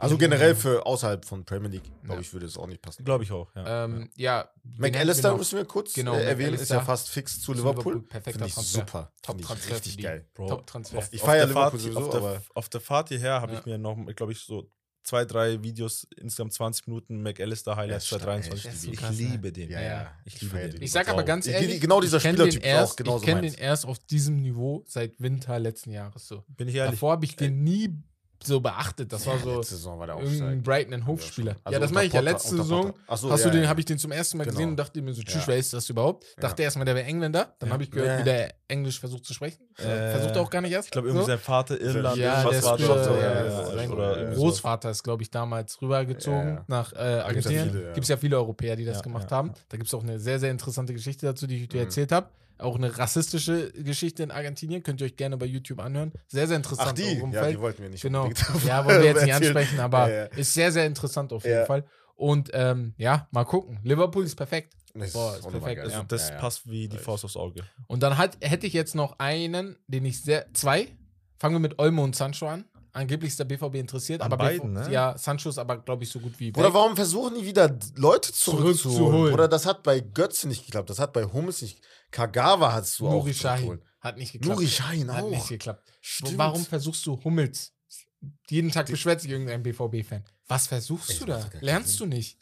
Also generell für außerhalb von Premier League, glaube ich, würde es auch nicht passen. glaube ich auch. Ja. Ähm, ja. McAllister müssen wir kurz Genau, äh, erwähnen, ist ja fast fix zu Liverpool. Liverpool, perfekter ich Transfer. super. Top-Transfer richtig geil. Top-Transfer. Auf, Ich auf feier der Liverpool Fahrt, sowieso, auf, der, aber- auf der Fahrt hierher habe Ja. ich mir noch, glaube ich, so zwei, drei Videos, insgesamt 20 Minuten McAllister Highlights Ja, 2023. das ist so ich krass, ne? liebe den. Ja, ja. Ich liebe feier den. Ich sag aber ganz Ich- ehrlich, genau dieser ich Spielertyp den ist auch erst, genauso Ich kenne den erst auf diesem Niveau seit Winter letzten Jahres so. Bin ich ehrlich. Davor habe ich den nie so beachtet. Das war Ja, so letzte Saison war der stark. Brighton ein Hofspieler. Also ja, das unter meine ich ja. Letzte Saison so, hast ja, du den, ja. habe ich den zum ersten Mal Genau. gesehen und dachte mir so, tschüss, Ja. wer ist das überhaupt? Ja. Dachte erstmal, der wäre Engländer. Dann Ja. habe ich gehört, Ja. wie der Englisch versucht zu sprechen. Äh, versucht er auch gar nicht erst. Ich glaube, irgendwie so. sein Vater Irland. Ja, der ist, das. ja, ja, ja, ja, irgendwie Großvater ist, glaube ich, damals rübergezogen Ja, ja. nach äh, ja Argentinien. ja. Gibt es ja viele Europäer, die das Ja, gemacht ja, haben. ja. Da gibt es auch eine sehr, sehr interessante Geschichte dazu, die ich dir Mhm. erzählt habe. Auch eine rassistische Geschichte in Argentinien. Könnt ihr euch gerne bei YouTube anhören. Sehr, sehr interessant. Ach, die? auch im Ja, die wollten wir nicht Genau. Ja, [LAUGHS] wollen wir jetzt nicht ansprechen, aber Ja, ja. ist sehr, sehr interessant auf jeden Ja. Fall. Und ähm, ja, mal gucken. Liverpool ist perfekt. Das Boah, ist perfekt. Also Ja. das Ja, ja. passt wie die. Faust aufs Auge. Und dann hat, hätte ich jetzt noch einen, den ich sehr. Zwei. Fangen wir mit Olmo und Sancho an. Angeblich ist der BVB interessiert, An aber beiden, BV ne? Ja, Sancho ist aber, glaube ich, so gut wie Oder weg. warum versuchen die wieder Leute zurückzuholen? Zurückzuholen. Oder das hat bei Götze nicht geklappt, das hat bei Hummels nicht. Kagawa hast du auch Nuri Sahin. zurückgeholt. Hat nicht geklappt. Nuri Sahin Hat auch. nicht geklappt. Stimmt. Warum versuchst du Hummels? Jeden Tag beschwert sich irgendein BVB-Fan. Was versuchst Ey, du da? Lernst Sinn. du nicht?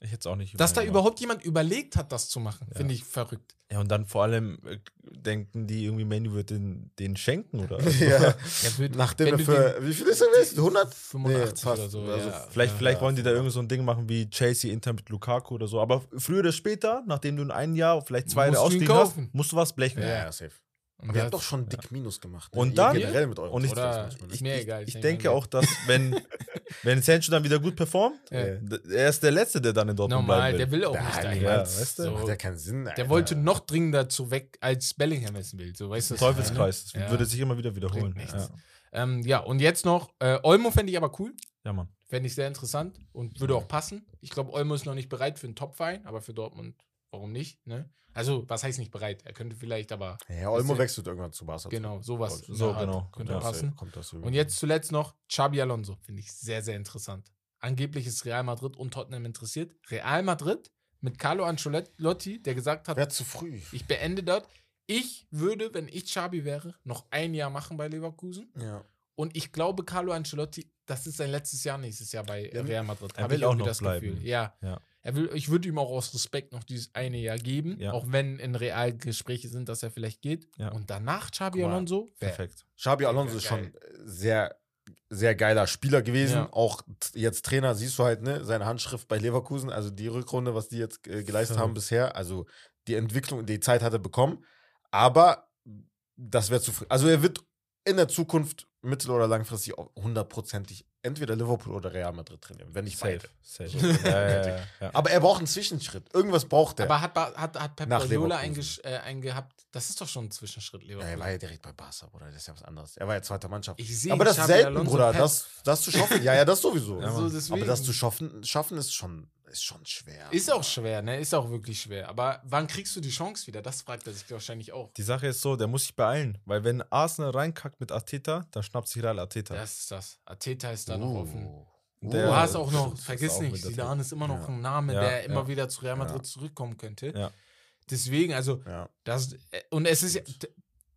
Ich hätte es auch nicht Dass da überhaupt jemand überlegt hat, das zu machen, Ja. finde ich verrückt. Ja, und dann vor allem äh, denken die irgendwie, Manu wird den, den schenken oder? [LAUGHS] ja. Ja, wird- Nachdem für. Wie viel ist er wert? 100? 85 fast. oder so. Also ja. Vielleicht, ja. vielleicht wollen die da irgend so ein Ding machen wie Chelsea Inter mit Lukaku oder so. Aber früher oder später, nachdem du in einem Jahr, vielleicht zwei Musst Jahre ausgeliehen hast, musst du was blechen. Ja, Ja. ja, safe. Und Wir der haben doch schon dick Minus gemacht. Und Ihr dann- generell mit euren Und ich- Oder manchmal. mir egal. Ich nehme denke auch, dass wenn, [LAUGHS] wenn Sancho dann wieder gut performt, Ja. äh, er ist der Letzte, der dann in. Dortmund Normal, bleiben der will. will auch Ja, nicht dahin. Ja, weißt du? So. Macht ja keinen Sinn. Der Alter. wollte noch dringender zu weg, als Bellingham es will. So, weißt ich meine? Teufelskreis. Das Ja. würde sich immer wieder wiederholen. Ja. Ähm, ja, und jetzt noch, äh, Olmo fände ich aber cool. ja, Mann. Fände ich sehr interessant und würde auch passen. Ich glaube, Olmo ist noch nicht bereit für einen Top-Verein, aber für Dortmund, warum nicht? Ne? Also, was heißt nicht bereit? Er könnte vielleicht, aber Ja, Olmo wechselt irgendwann zu Barca. genau, sowas. So, in so Art genau. Könnte Ja, passen. Kommt das Und jetzt zuletzt noch Xabi Alonso. Finde ich sehr, sehr interessant. Angeblich ist Real Madrid und Tottenham interessiert. Real Madrid mit Carlo Ancelotti, der gesagt hat, Wäre zu früh. ich beende dort. Ich würde, wenn ich Xabi wäre, noch ein Jahr machen bei Leverkusen. Ja. Und ich glaube, Carlo Ancelotti, das ist sein letztes Jahr nächstes Jahr bei Ja, Real Madrid. er Habe will ich auch noch das bleiben. Gefühl. Ja. Ja. Er will, ich würde ihm auch aus Respekt noch dieses eine Jahr geben, Ja. auch wenn in Real Gespräche sind, dass er vielleicht geht. Ja. Und danach Xabi Guck mal, Alonso, Perfekt. Xabi Alonso ist schon sehr, sehr geiler Spieler gewesen. Ja. Auch jetzt Trainer, siehst du halt, ne, seine Handschrift bei Leverkusen, also die Rückrunde, was die jetzt äh, geleistet [LAUGHS] haben bisher, also die Entwicklung, die Zeit hat er bekommen. Aber das wäre zu früh. Also er wird in der Zukunft mittel- oder langfristig auch hundertprozentig entweder Liverpool oder Real Madrid trainieren, wenn nicht Safe. beide. Safe. ja, ja, ja, ja. Aber er braucht einen Zwischenschritt. Irgendwas braucht er. Aber hat, hat, hat Pep Guardiola äh, eingehabt? Das ist doch schon ein Zwischenschritt, ja, Leverkusen. er war ja direkt bei Barca, Bruder. Das ist ja was anderes. Er war ja zweiter Mannschaft. ich sehe Aber das ist selten, Alonso Bruder. Das, das zu schaffen, ja, ja, das sowieso. [LAUGHS] Ja, so. Aber das zu schaffen, schaffen ist schon, ist schon schwer. Ist auch schwer, ne? Ist auch wirklich schwer. Aber wann kriegst du die Chance wieder? Das fragt er sich wahrscheinlich auch. Die Sache ist so, der muss sich beeilen, weil wenn Arsenal reinkackt mit Arteta, dann schnappt sich Real Arteta. Das ist das. Ateta ist da noch offen. Der- du hast auch noch, vergiss auch nicht. Zidane ist immer noch Ja. ein Name, Ja, der immer wieder zu Real Madrid Ja. zurückkommen könnte. Ja. Deswegen, also, Ja. das, äh, und es ist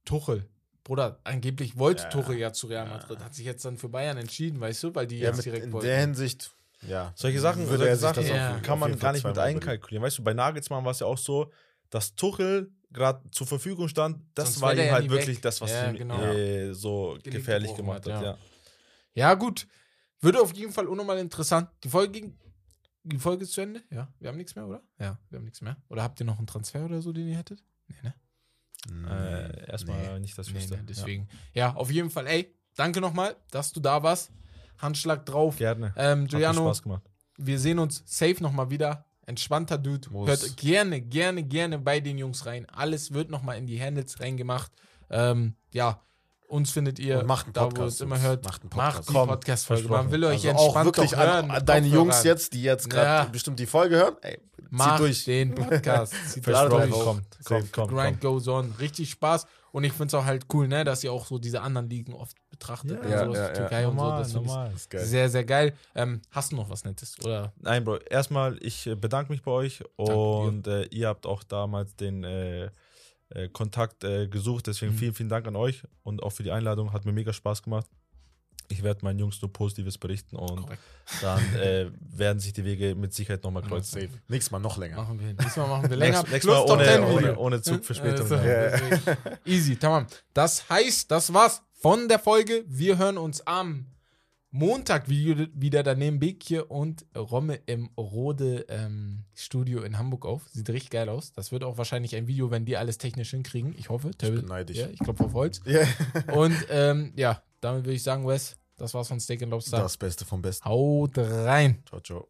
Tuchel, Bruder, angeblich wollte Ja. Tuchel ja zu Real Ja. Madrid, hat sich jetzt dann für Bayern entschieden, weißt du, weil die ja, jetzt mit, direkt in wollten. der Hinsicht, ja. Solche Sachen, würde solche er sich Sachen das Ja. auf, kann man gar nicht mit einkalkulieren. Weißt du, bei Nagelsmann war es ja auch so, dass Tuchel gerade zur Verfügung stand, das Sonst war ihm ja halt wirklich weg. das, was Ja, ihn genau. äh, so Genick gefährlich gemacht hat, hat. ja. Ja. Ja, gut. Würde auf jeden Fall unnormal interessant. Die Folge ging. Die Folge ist zu Ende? Ja. Wir haben nichts mehr, oder? Ja, wir haben nichts mehr. Oder habt ihr noch einen Transfer oder so, den ihr hättet? Nee, ne? Äh, erstmal Nee. nicht das Nee, Höchste. nee, deswegen. Ja. auf jeden Fall, ey, danke nochmal, dass du da warst. Handschlag drauf. Ja. Gerne. Ähm, Hat Giuliano, Spaß gemacht. wir sehen uns safe nochmal wieder. Entspannter Dude. Muss. Hört gerne, gerne, gerne bei den Jungs rein. Alles wird nochmal in die Handles reingemacht. Ähm, ja, uns findet ihr Und macht einen da, wo Podcast, es immer hört. Macht einen Macht Podcast. die Komm, Podcast-Folge. Man will euch Also auch entspannt wirklich doch an, hören. an deine. Jungs jetzt, die jetzt gerade Ja. bestimmt die Folge hören, ey, Macht durch. den Podcast. [LAUGHS] Zieht das durch. auf. Kommt, kommt, kommt, Grind kommt. goes on. Richtig Spaß. Und ich finde es auch halt cool, ne, dass ihr auch so diese anderen Ligen oft betrachtet. Ja, und ja, sowas, ja, ja. Türkei und so. Normal, Das finde normal. ist geil. sehr, sehr geil. Ähm, hast du noch was Nettes? Oder? Nein, Bro, erstmal, ich äh, bedanke mich bei euch dir. und äh, ihr habt auch damals den äh, äh, Kontakt äh, gesucht, deswegen Mhm. vielen, vielen Dank an euch und auch für die Einladung, hat mir mega Spaß gemacht. Ich werde meinen Jungs nur Positives berichten und Korrekt. dann äh, werden sich die Wege mit Sicherheit nochmal kreuzen. Safe. Nächstes Mal noch länger. Machen wir. Diesmal machen wir [LAUGHS] länger. Nächstes, nächstes Mal Top 10 ohne, ohne, ohne Zugverspätung. Also, ja. Easy, tamam. Das heißt, das war's von der Folge. Wir hören uns am Montag wie- wieder daneben Bekje und Romme im Rode ähm, Studio in Hamburg auf. Sieht richtig geil aus. Das wird auch wahrscheinlich ein Video, wenn die alles technisch hinkriegen. Ich hoffe. Ich bin neidisch. Ja, ich klopfe auf Holz. [LAUGHS] Ja. Und ähm, ja, damit würde ich sagen, Wes, das war's von Steak and Lobster. Das Beste vom Besten. Haut rein. Ciao, ciao.